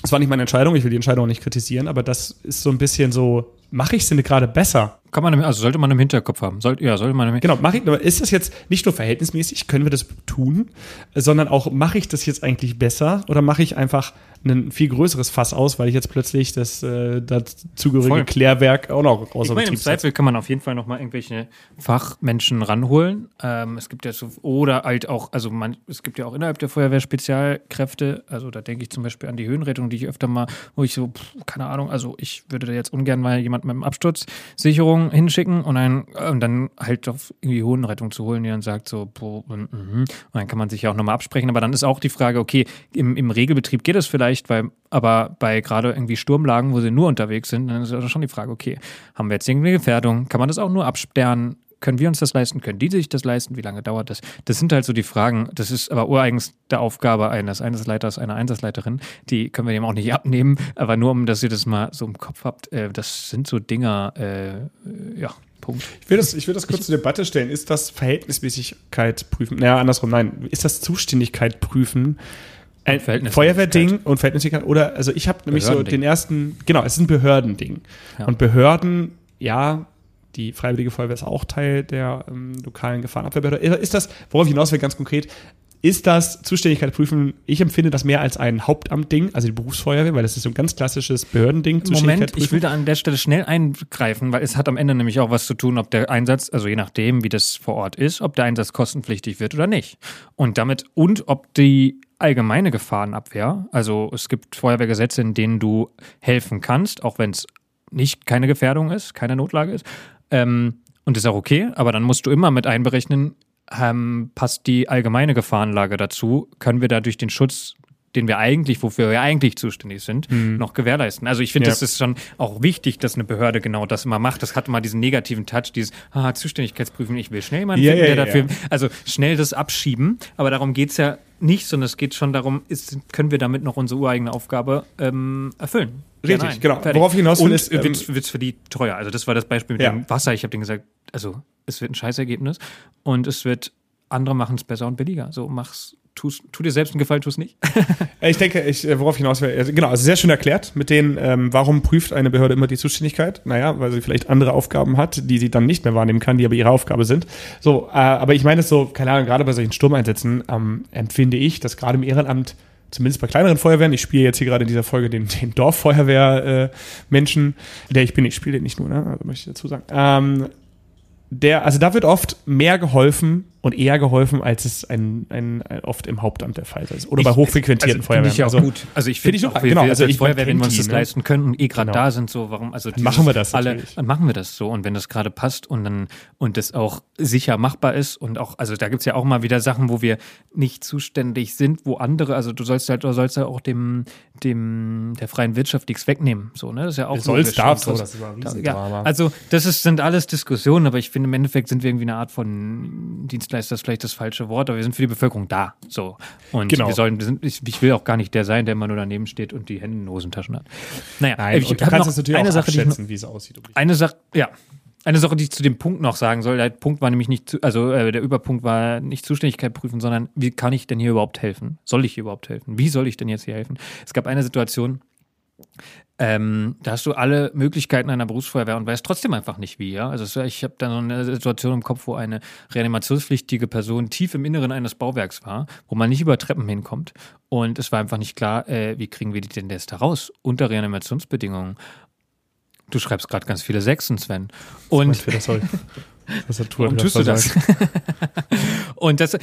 das war nicht meine Entscheidung, ich will die Entscheidung auch nicht kritisieren, aber das ist so ein bisschen so, mache ich es denn gerade besser? Kann man, also sollte man im Hinterkopf haben. Sollte, ja, sollte man im Genau, mache ich, aber ist das jetzt nicht nur verhältnismäßig, können wir das tun, sondern auch, mache ich das jetzt eigentlich besser oder mache ich einfach ein viel größeres Fass aus, weil ich jetzt plötzlich das äh, dazugehörige Voll. Klärwerk auch noch außer ich meine, Im Zweifel kann man auf jeden Fall noch mal irgendwelche Fachmenschen ranholen. Ähm, es gibt ja so, oder halt auch, also man, es gibt ja auch innerhalb der Feuerwehr Spezialkräfte. Also da denke ich zum Beispiel an die Höhenrettung, die ich öfter mal, wo ich so, pff, keine Ahnung, also ich würde da jetzt ungern mal jemand mit einem Absturzsicherung hinschicken und dann, und dann halt auf irgendwie Hohenrettung zu holen, die dann sagt so, boah, und, mhm. und dann kann man sich ja auch nochmal absprechen. Aber dann ist auch die Frage, okay, im, im Regelbetrieb geht es vielleicht, weil, aber bei gerade irgendwie Sturmlagen, wo sie nur unterwegs sind, dann ist schon die Frage, okay, haben wir jetzt irgendwie Gefährdung? Kann man das auch nur absperren? Können wir uns das leisten? Können die sich das leisten? Wie lange dauert das? Das sind halt so die Fragen. Das ist aber ureigens der Aufgabe eines Einsatzleiters, einer Einsatzleiterin. Die können wir dem auch nicht abnehmen. Aber nur, um dass ihr das mal so im Kopf habt, äh, das sind so Dinger, äh, ja. Punkt. Ich will das, ich will das kurz ich, zur Debatte stellen. Ist das Verhältnismäßigkeit prüfen? Naja, andersrum, nein. Ist das Zuständigkeit prüfen? Ein Feuerwehrding und Verhältnismäßigkeit? Oder, also ich habe nämlich so den ersten, genau, es ist ein Behördending. Ja. Und Behörden, ja, die Freiwillige Feuerwehr ist auch Teil der ähm, lokalen Gefahrenabwehrbehörde. Ist das, worauf ich hinaus will, ganz konkret, ist das Zuständigkeit prüfen? Ich empfinde das mehr als ein Hauptamtding, also die Berufsfeuerwehr, weil das ist so ein ganz klassisches Behördending. Moment, ich will da an der Stelle schnell eingreifen, weil es hat am Ende nämlich auch was zu tun, ob der Einsatz, also je nachdem, wie das vor Ort ist, ob der Einsatz kostenpflichtig wird oder nicht. Und damit, und ob die allgemeine Gefahrenabwehr, also es gibt Feuerwehrgesetze, in denen du helfen kannst, auch wenn es nicht keine Gefährdung ist, keine Notlage ist, ähm, und ist auch okay, aber dann musst du immer mit einberechnen, ähm, passt die allgemeine Gefahrenlage dazu, können wir dadurch den Schutz den wir eigentlich, wofür wir eigentlich zuständig sind, mhm. noch gewährleisten. Also ich finde, ja. das ist schon auch wichtig, dass eine Behörde genau das immer macht. Das hat immer diesen negativen Touch, dieses ah, Zuständigkeitsprüfen, ich will schnell jemanden ja, finden, ja, der dafür, also schnell das abschieben, aber darum geht's ja nicht, sondern es geht schon darum, ist, können wir damit noch unsere ureigene Aufgabe ähm, erfüllen. Richtig, ja, genau. Fertig. Worauf hinaus will, Und ist, ähm, wird für die teuer. Also das war das Beispiel mit dem Wasser. Ich habe denen gesagt, also es wird ein Scheißergebnis und es wird, andere machen es besser und billiger. So mach's tu's, tu dir selbst einen Gefallen, tu es nicht. ich denke, ich, äh, worauf ich hinaus will, genau, also sehr schön erklärt mit denen, ähm, warum prüft eine Behörde immer die Zuständigkeit? Naja, weil sie vielleicht andere Aufgaben hat, die sie dann nicht mehr wahrnehmen kann, die aber ihre Aufgabe sind. So, äh, aber ich meine es so, keine Ahnung, gerade bei solchen Sturmeinsätzen ähm, empfinde ich, dass gerade im Ehrenamt zumindest bei kleineren Feuerwehren, ich spiele jetzt hier gerade in dieser Folge den, den Dorffeuerwehr-Menschen, äh, der ich bin, ich spiele den nicht nur, ne? also möchte ich dazu sagen. Ähm, der, also da wird oft mehr geholfen und eher geholfen, als es ein, ein, ein oft im Hauptamt der Fall ist. Oder ich, bei hochfrequentierten also, Feuerwehren. Ich ja auch also, gut. Also ich finde auch, genau, also als Feuerwehr, wenn wir uns das ne? leisten können und eh gerade genau. da sind, so warum, also dieses, machen wir das alle, dann machen wir das so und wenn das gerade passt und dann und das auch sicher machbar ist und auch, also da gibt's ja auch mal wieder Sachen, wo wir nicht zuständig sind, wo andere, also du sollst halt, du sollst ja auch dem, dem, der freien Wirtschaft nichts wegnehmen, so, ne, das ist ja auch so. Sollst, darfst so, das ist ein ja, Also das ist, sind alles Diskussionen, aber ich finde im Endeffekt sind wir irgendwie eine Art von Dienst Ist vielleicht das falsche Wort, aber wir sind für die Bevölkerung da. So. Und genau. wir sollen, wir sind, ich, ich, will auch gar nicht der sein, der immer nur daneben steht und die Hände in den Hosentaschen hat. Naja, Nein, ich, du kannst das natürlich eine auch Sache, abschätzen, wie es aussieht. Eine Sache, ja. Eine Sache, die ich zu dem Punkt noch sagen soll, der Punkt war nämlich nicht, zu, also äh, der Überpunkt war nicht Zuständigkeit prüfen, sondern wie kann ich denn hier überhaupt helfen? Soll ich hier überhaupt helfen? Wie soll ich denn jetzt hier helfen? Es gab eine Situation, ähm, da hast du alle Möglichkeiten einer Berufsfeuerwehr und weißt trotzdem einfach nicht wie. Ja? Also ich habe da so eine Situation im Kopf, wo eine reanimationspflichtige Person tief im Inneren eines Bauwerks war, wo man nicht über Treppen hinkommt. Und es war einfach nicht klar, äh, wie kriegen wir die denn jetzt da raus unter Reanimationsbedingungen. Du schreibst gerade ganz viele Sechsen, Sven. Und, das soll. Das Warum tust du das? und das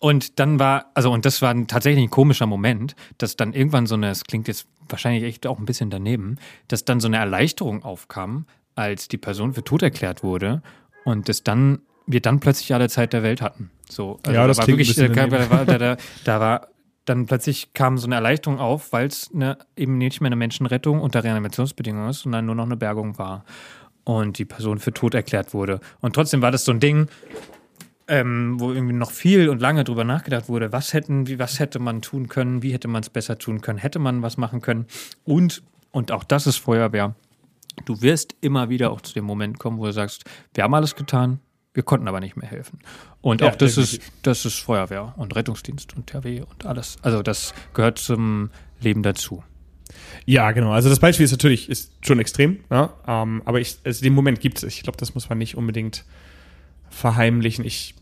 und dann war, also und das war ein, tatsächlich ein komischer Moment, dass dann irgendwann so eine, es klingt jetzt wahrscheinlich echt auch ein bisschen daneben, dass dann so eine Erleichterung aufkam, als die Person für tot erklärt wurde und dass dann wir dann plötzlich alle Zeit der Welt hatten. So, also ja, das da war wirklich, da, da, da, da war dann plötzlich kam so eine Erleichterung auf, weil es eine, eben nicht mehr eine Menschenrettung unter Reanimationsbedingungen ist, sondern nur noch eine Bergung war. Und die Person für tot erklärt wurde. Und trotzdem war das so ein Ding, ähm, wo irgendwie noch viel und lange drüber nachgedacht wurde, was hätten, wie, was hätte man tun können, wie hätte man es besser tun können, hätte man was machen können. Und, und auch das ist Feuerwehr. Du wirst immer wieder auch zu dem Moment kommen, wo du sagst, wir haben alles getan, wir konnten aber nicht mehr helfen. Und ja, auch das ist, das ist Feuerwehr und Rettungsdienst und THW und alles. Also das gehört zum Leben dazu. Ja, genau. Also das Beispiel ist natürlich ist schon extrem, ja? ähm, aber ich, also den Moment gibt es. Ich glaube, das muss man nicht unbedingt verheimlichen. Ich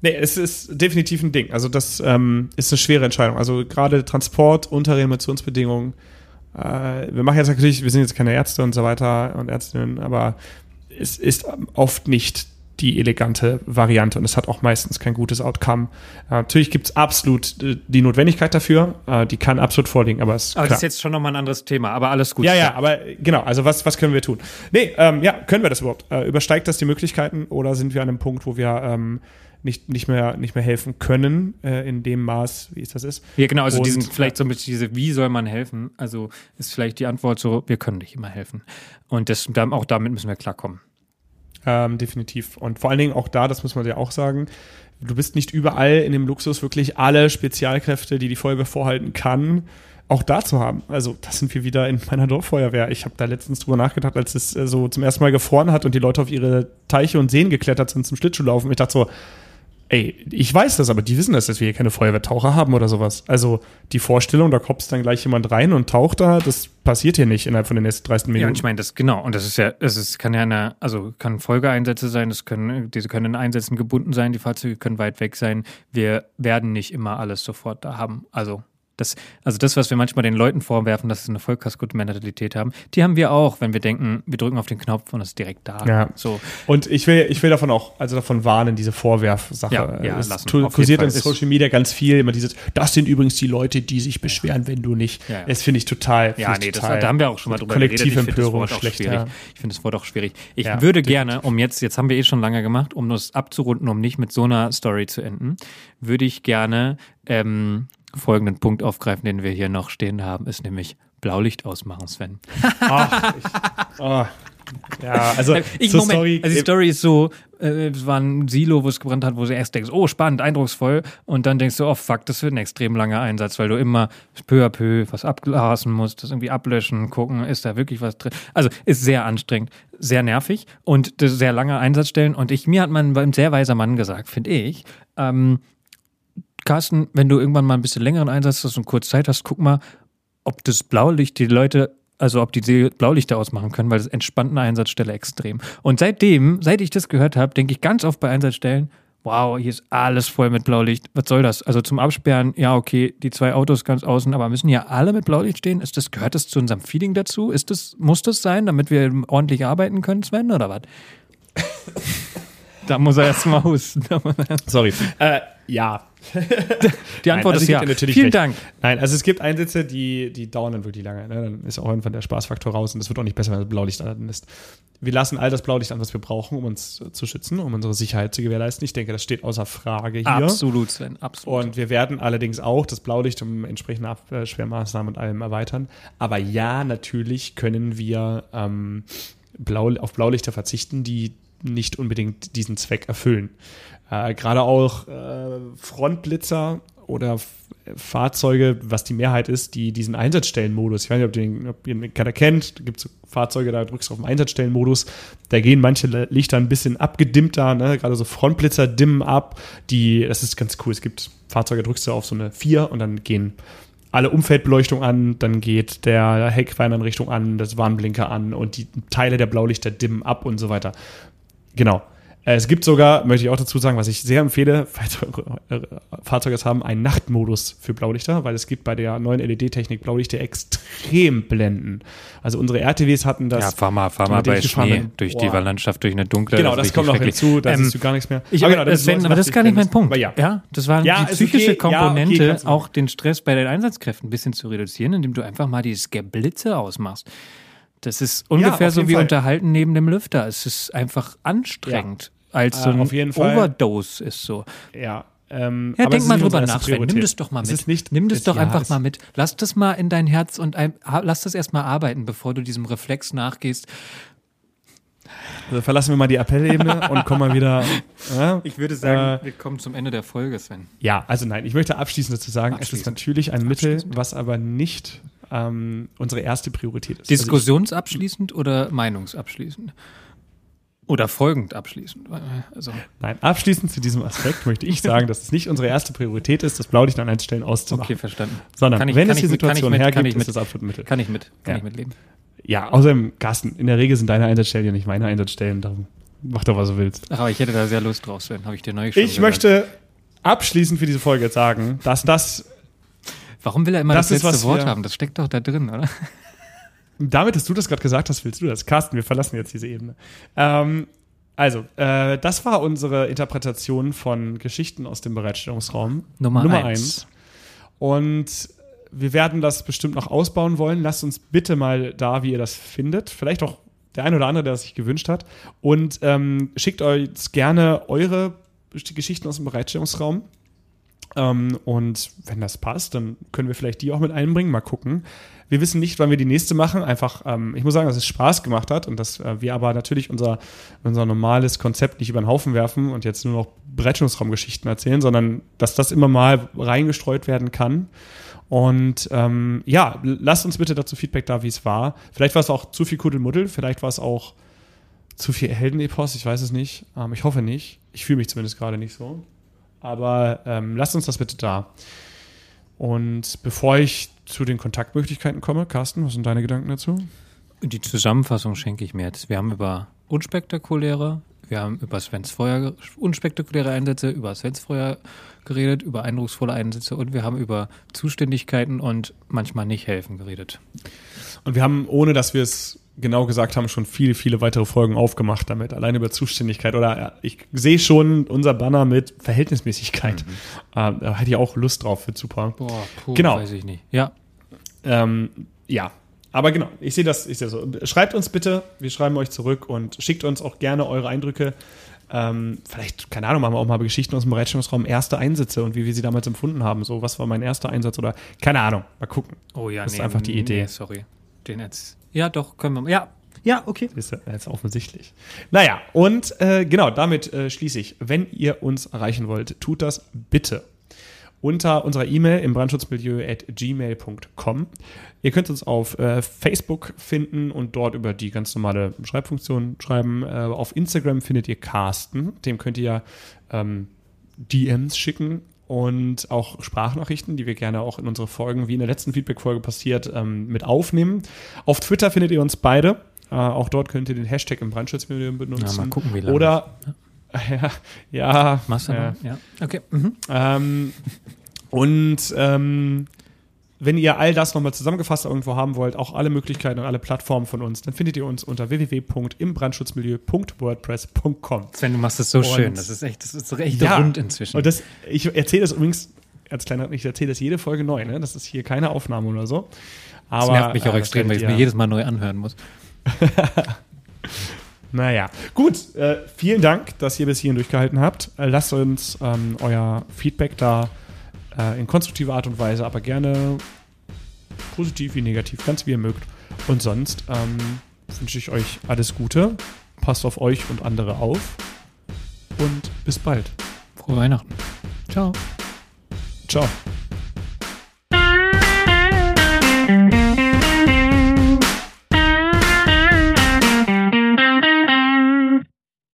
Nee, es ist definitiv ein Ding. Also das ähm, ist eine schwere Entscheidung. Also gerade Transport unter Reanimationsbedingungen. Äh, wir machen jetzt natürlich, wir sind jetzt keine Ärzte und so weiter und Ärztinnen, aber es ist oft nicht die elegante Variante und es hat auch meistens kein gutes Outcome. Äh, natürlich gibt es absolut äh, die Notwendigkeit dafür, äh, die kann absolut vorliegen, aber es Aber klar. das ist jetzt schon nochmal ein anderes Thema, aber alles gut. Ja, ja, aber äh, genau, also was, was können wir tun? Nee, ähm, ja, können wir das überhaupt? Äh, übersteigt das die Möglichkeiten oder sind wir an einem Punkt, wo wir ähm, nicht, nicht, mehr, nicht mehr helfen können, äh, in dem Maß, wie es das ist? Ja, genau, also Und, diesen, vielleicht so ein bisschen diese, wie soll man helfen? Also ist vielleicht die Antwort so, wir können nicht immer helfen. Und das, auch damit müssen wir klarkommen. Ähm, definitiv. Und vor allen Dingen auch da, das muss man ja auch sagen, du bist nicht überall in dem Luxus, wirklich alle Spezialkräfte, die die Feuerwehr vorhalten kann, auch da zu haben. Also das sind wir wieder in meiner Dorffeuerwehr. Ich habe da letztens drüber nachgedacht, als es äh, so zum ersten Mal gefroren hat und die Leute auf ihre Teiche und Seen geklettert sind zum Schlittschuhlaufen. Ich dachte so, ey, ich weiß das, aber die wissen das, dass wir hier keine Feuerwehrtaucher haben oder sowas. Also die Vorstellung, da kommt dann gleich jemand rein und taucht da, das passiert hier nicht innerhalb von den nächsten 30 Ja, Minuten. und ich meine, das genau, und das ist ja, es ist, kann ja eine, also kann Folgeeinsätze sein, das können, diese können in Einsätzen gebunden sein, die Fahrzeuge können weit weg sein. Wir werden nicht immer alles sofort da haben. Also das, also das, was wir manchmal den Leuten vorwerfen, dass sie eine Vollkasko-Mentalität haben, die haben wir auch, wenn wir denken, wir drücken auf den Knopf und es ist direkt da. Ja. So. Und ich will, ich will davon auch, also davon warnen, diese Vorwerfsache. Ja, ja, es lassen. kursiert in. Social Media ganz viel, immer dieses, das sind übrigens die Leute, die sich beschweren, wenn du nicht. Ja, ja. Das finde ich total. Ja, ich nee, das, total da haben wir auch schon mal drüber Kollektive geredet. Ich finde das Empörung Wort auch schlecht. Ja. Ich finde das Wort auch schwierig. Ich würde definitiv. gerne, um jetzt, jetzt haben wir eh schon lange gemacht, um das abzurunden, um nicht mit so einer Story zu enden, würde ich gerne ähm, folgenden Punkt aufgreifen, den wir hier noch stehen haben, ist nämlich Blaulicht ausmachen, Sven. Ach, ich, oh. Ja, also Ich, Moment, Story. also die Story ist so, äh, es war ein Silo, wo es gebrannt hat, wo du erst denkst, oh, spannend, eindrucksvoll. Und dann denkst du, oh, fuck, das wird ein extrem langer Einsatz, weil du immer peu à peu was ablassen musst, das irgendwie ablöschen, gucken, ist da wirklich was drin. Also ist sehr anstrengend, sehr nervig und sehr lange Einsatzstellen. Und ich, mir hat man ein sehr weiser Mann gesagt, finde ich, ähm, Carsten, wenn du irgendwann mal ein bisschen längeren Einsatz hast und kurz Zeit hast, guck mal, ob das Blaulicht die Leute, also ob die Blaulichter ausmachen können, weil das entspannt eine Einsatzstelle extrem. Und seitdem, seit ich das gehört habe, denke ich ganz oft bei Einsatzstellen, wow, hier ist alles voll mit Blaulicht. Was soll das? Also zum Absperren, ja, okay, die zwei Autos ganz außen, aber müssen hier alle mit Blaulicht stehen? Ist das, gehört das zu unserem Feeling dazu? Ist das, muss das sein, damit wir ordentlich arbeiten können, Sven, oder was? da muss er erst mal husten. Sorry. Äh, ja. Die Antwort also ist ja. Vielen recht. Dank. Nein, also es gibt Einsätze, die, die dauern dann wirklich lange. Ne? Dann ist auch irgendwann der Spaßfaktor raus und es wird auch nicht besser, wenn das Blaulicht an ist. Wir lassen all das Blaulicht an, was wir brauchen, um uns äh, zu schützen, um unsere Sicherheit zu gewährleisten. Ich denke, das steht außer Frage hier. Absolut, Sven, absolut. Und wir werden allerdings auch das Blaulicht um entsprechende Absperrmaßnahmen und allem erweitern. Aber ja, natürlich können wir ähm, Blau, auf Blaulichter verzichten, die nicht unbedingt diesen Zweck erfüllen. Äh, Gerade auch äh, Frontblitzer oder F Fahrzeuge, was die Mehrheit ist, die diesen Einsatzstellenmodus, ich weiß nicht, ob, den, ob ihr den keiner kennt, da gibt es Fahrzeuge, da drückst du auf den Einsatzstellenmodus, da gehen manche Lichter ein bisschen abgedimmter, ne? gerade so Frontblitzer dimmen ab, die, das ist ganz cool, es gibt Fahrzeuge, drückst du auf so eine 4 und dann gehen alle Umfeldbeleuchtung an, dann geht der Heckfernanrichtung an, das Warnblinker an und die Teile der Blaulichter dimmen ab und so weiter. Genau. Äh, Es gibt sogar, möchte ich auch dazu sagen, was ich sehr empfehle, falls eure äh, Fahrzeuge es haben, einen Nachtmodus für Blaulichter, weil es gibt bei der neuen LED-Technik Blaulichter extrem blenden. Also unsere RTWs hatten das. ja, fahr mal, fahr mal bei Schnee bin. durch Boah. die Landschaft, durch eine dunkle. Genau, das richtig kommt noch hinzu, da Ähm, siehst du gar nichts mehr. Ich, Aber genau, das, Sven, ist aber das ist gar nicht mein Punkt. Aber ja. das war Ja, die psychische okay. Ja, okay, Komponente, kannst du- auch den Stress bei den Einsatzkräften ein bisschen zu reduzieren, indem du einfach mal dieses Geblitze ausmachst. Das ist ungefähr auf so wie Fall. Unterhalten neben dem Lüfter. Es ist einfach anstrengend. Als so Äh, ein auf jeden Fall. Overdose ist so. Ja, ähm, Ja, aber denk mal drüber unsere nach, Sven. Nimm das doch mal mit. ist nicht, Nimm das es- doch ja, einfach mal mit. Lass das mal in dein Herz und ein, lass das erstmal arbeiten, bevor du diesem Reflex nachgehst. Also verlassen wir mal die Appellebene und kommen mal wieder. Ja? Ich würde sagen, wir kommen zum Ende der Folge, Sven. Ja, also nein, ich möchte abschließend dazu sagen, es ist Abschließend. natürlich ein Mittel, was aber nicht ähm, unsere erste Priorität ist. Diskussionsabschließend oder meinungsabschließend? Oder folgend abschließend? Also, nein, abschließend zu diesem Aspekt möchte ich sagen, dass es nicht unsere erste Priorität ist, das Blaulicht an Einstellen auszumachen. okay, verstanden. Sondern Kann ich- wenn es die mit- Situation mit- kann hergibt, ich ist mit. das absolut Mittel. Kann ich mit, kann Ja. ich mitleben. Ja, außerdem, Carsten, in der Regel sind deine Einsatzstellen ja nicht meine Einsatzstellen, darum mach doch, was du willst. Ach, aber ich hätte da sehr Lust drauf, Sven. Habe ich dir neulich schon Ich gesagt. möchte abschließend für diese Folge jetzt sagen, dass das Warum will er immer das, Das ist, letzte was Wort wir- haben? Das steckt doch da drin, oder? Damit, dass du das gerade gesagt hast, willst du das. Carsten, wir verlassen jetzt diese Ebene. Ähm, Also, äh, das war unsere Interpretation von Geschichten aus dem Bereitstellungsraum. Nummer, Nummer eins. eins. Und wir werden das bestimmt noch ausbauen wollen. Lasst uns bitte mal da, wie ihr das findet. Vielleicht auch der ein oder andere, der es sich gewünscht hat. Und ähm, schickt euch gerne eure Geschichten aus dem Bereitstellungsraum. Ähm, und wenn das passt, dann können wir vielleicht die auch mit einbringen. Mal gucken. Wir wissen nicht, wann wir die nächste machen. Einfach, ähm, ich muss sagen, dass es Spaß gemacht hat und dass äh, wir aber natürlich unser, unser normales Konzept nicht über den Haufen werfen und jetzt nur noch Bereitstellungsraumgeschichten erzählen, sondern dass das immer mal reingestreut werden kann. Und ähm, ja, lasst uns bitte dazu Feedback da, wie es war. Vielleicht war es auch zu viel Kuddelmuddel, vielleicht war es auch zu viel Heldenepos, ich weiß es nicht. Ähm, ich hoffe nicht. Ich fühle mich zumindest gerade nicht so. Aber ähm, lasst uns das bitte da. Und bevor ich zu den Kontaktmöglichkeiten komme, Carsten, was sind deine Gedanken dazu? Die Zusammenfassung schenke ich mir jetzt. Wir haben über unspektakuläre, wir haben über Svens Feuer, unspektakuläre Einsätze, über Svens Feuer geredet, über eindrucksvolle Einsätze und wir haben über Zuständigkeiten und manchmal nicht helfen geredet. Und wir haben, ohne dass wir es genau gesagt haben, schon viele, viele weitere Folgen aufgemacht damit, allein über Zuständigkeit. Oder ich sehe schon unser Banner mit Verhältnismäßigkeit. Mhm. Äh, da hätte ich auch Lust drauf, wird super. Boah, puh, Genau. weiß ich nicht. Ja, Ähm, ja, aber genau, ich sehe das, ich sehe so. Schreibt uns bitte, wir schreiben euch zurück und schickt uns auch gerne eure Eindrücke. Ähm, vielleicht, keine Ahnung, machen wir auch mal Geschichten aus dem Bereitstellungsraum, erste Einsätze und wie wir sie damals empfunden haben. So, was war mein erster Einsatz oder keine Ahnung, mal gucken. Oh ja, Das ist einfach die Idee. Nee, sorry. Den jetzt. Ja, doch, können wir mal. Ja, ja, okay. Ist ja jetzt offensichtlich. Naja, und äh, genau, damit äh, schließe ich. Wenn ihr uns erreichen wollt, tut das bitte unter unserer E-Mail im brandschutzmilieu at gmail.com. Ihr könnt uns auf äh, Facebook finden und dort über die ganz normale Schreibfunktion schreiben. Äh, auf Instagram findet ihr Carsten, dem könnt ihr ähm, DMs schicken und auch Sprachnachrichten, die wir gerne auch in unsere Folgen, wie in der letzten Feedback-Folge passiert, ähm, mit aufnehmen. Auf Twitter findet ihr uns beide. Äh, auch dort könnt ihr den Hashtag im Brandschutzmilieu benutzen. Ja, mal gucken, wie lange. Oder ja, ja, du ja. Ja. Okay. Mhm. Ähm, und ähm, wenn ihr all das nochmal zusammengefasst irgendwo haben wollt, auch alle Möglichkeiten und alle Plattformen von uns, dann findet ihr uns unter www.imbrandschutzmilieu.wordpress.com. Sven, du machst es so Und- schön. Das ist echt, das ist echt Ja. rund inzwischen. Und das, ich erzähle das übrigens als kleiner, ich erzähle das jede Folge neu, ne? Das ist hier keine Aufnahme oder so. das Aber, nervt mich auch äh, das extrem, weil ich es mir jedes Mal neu anhören muss. Naja, gut. Äh, vielen Dank, dass ihr bis hierhin durchgehalten habt. Äh, lasst uns ähm, euer Feedback da in konstruktiver Art und Weise, aber gerne positiv wie negativ, ganz wie ihr mögt. Und sonst ähm, wünsche ich euch alles Gute. Passt auf euch und andere auf. Und bis bald. Frohe Weihnachten. Ciao. Ciao.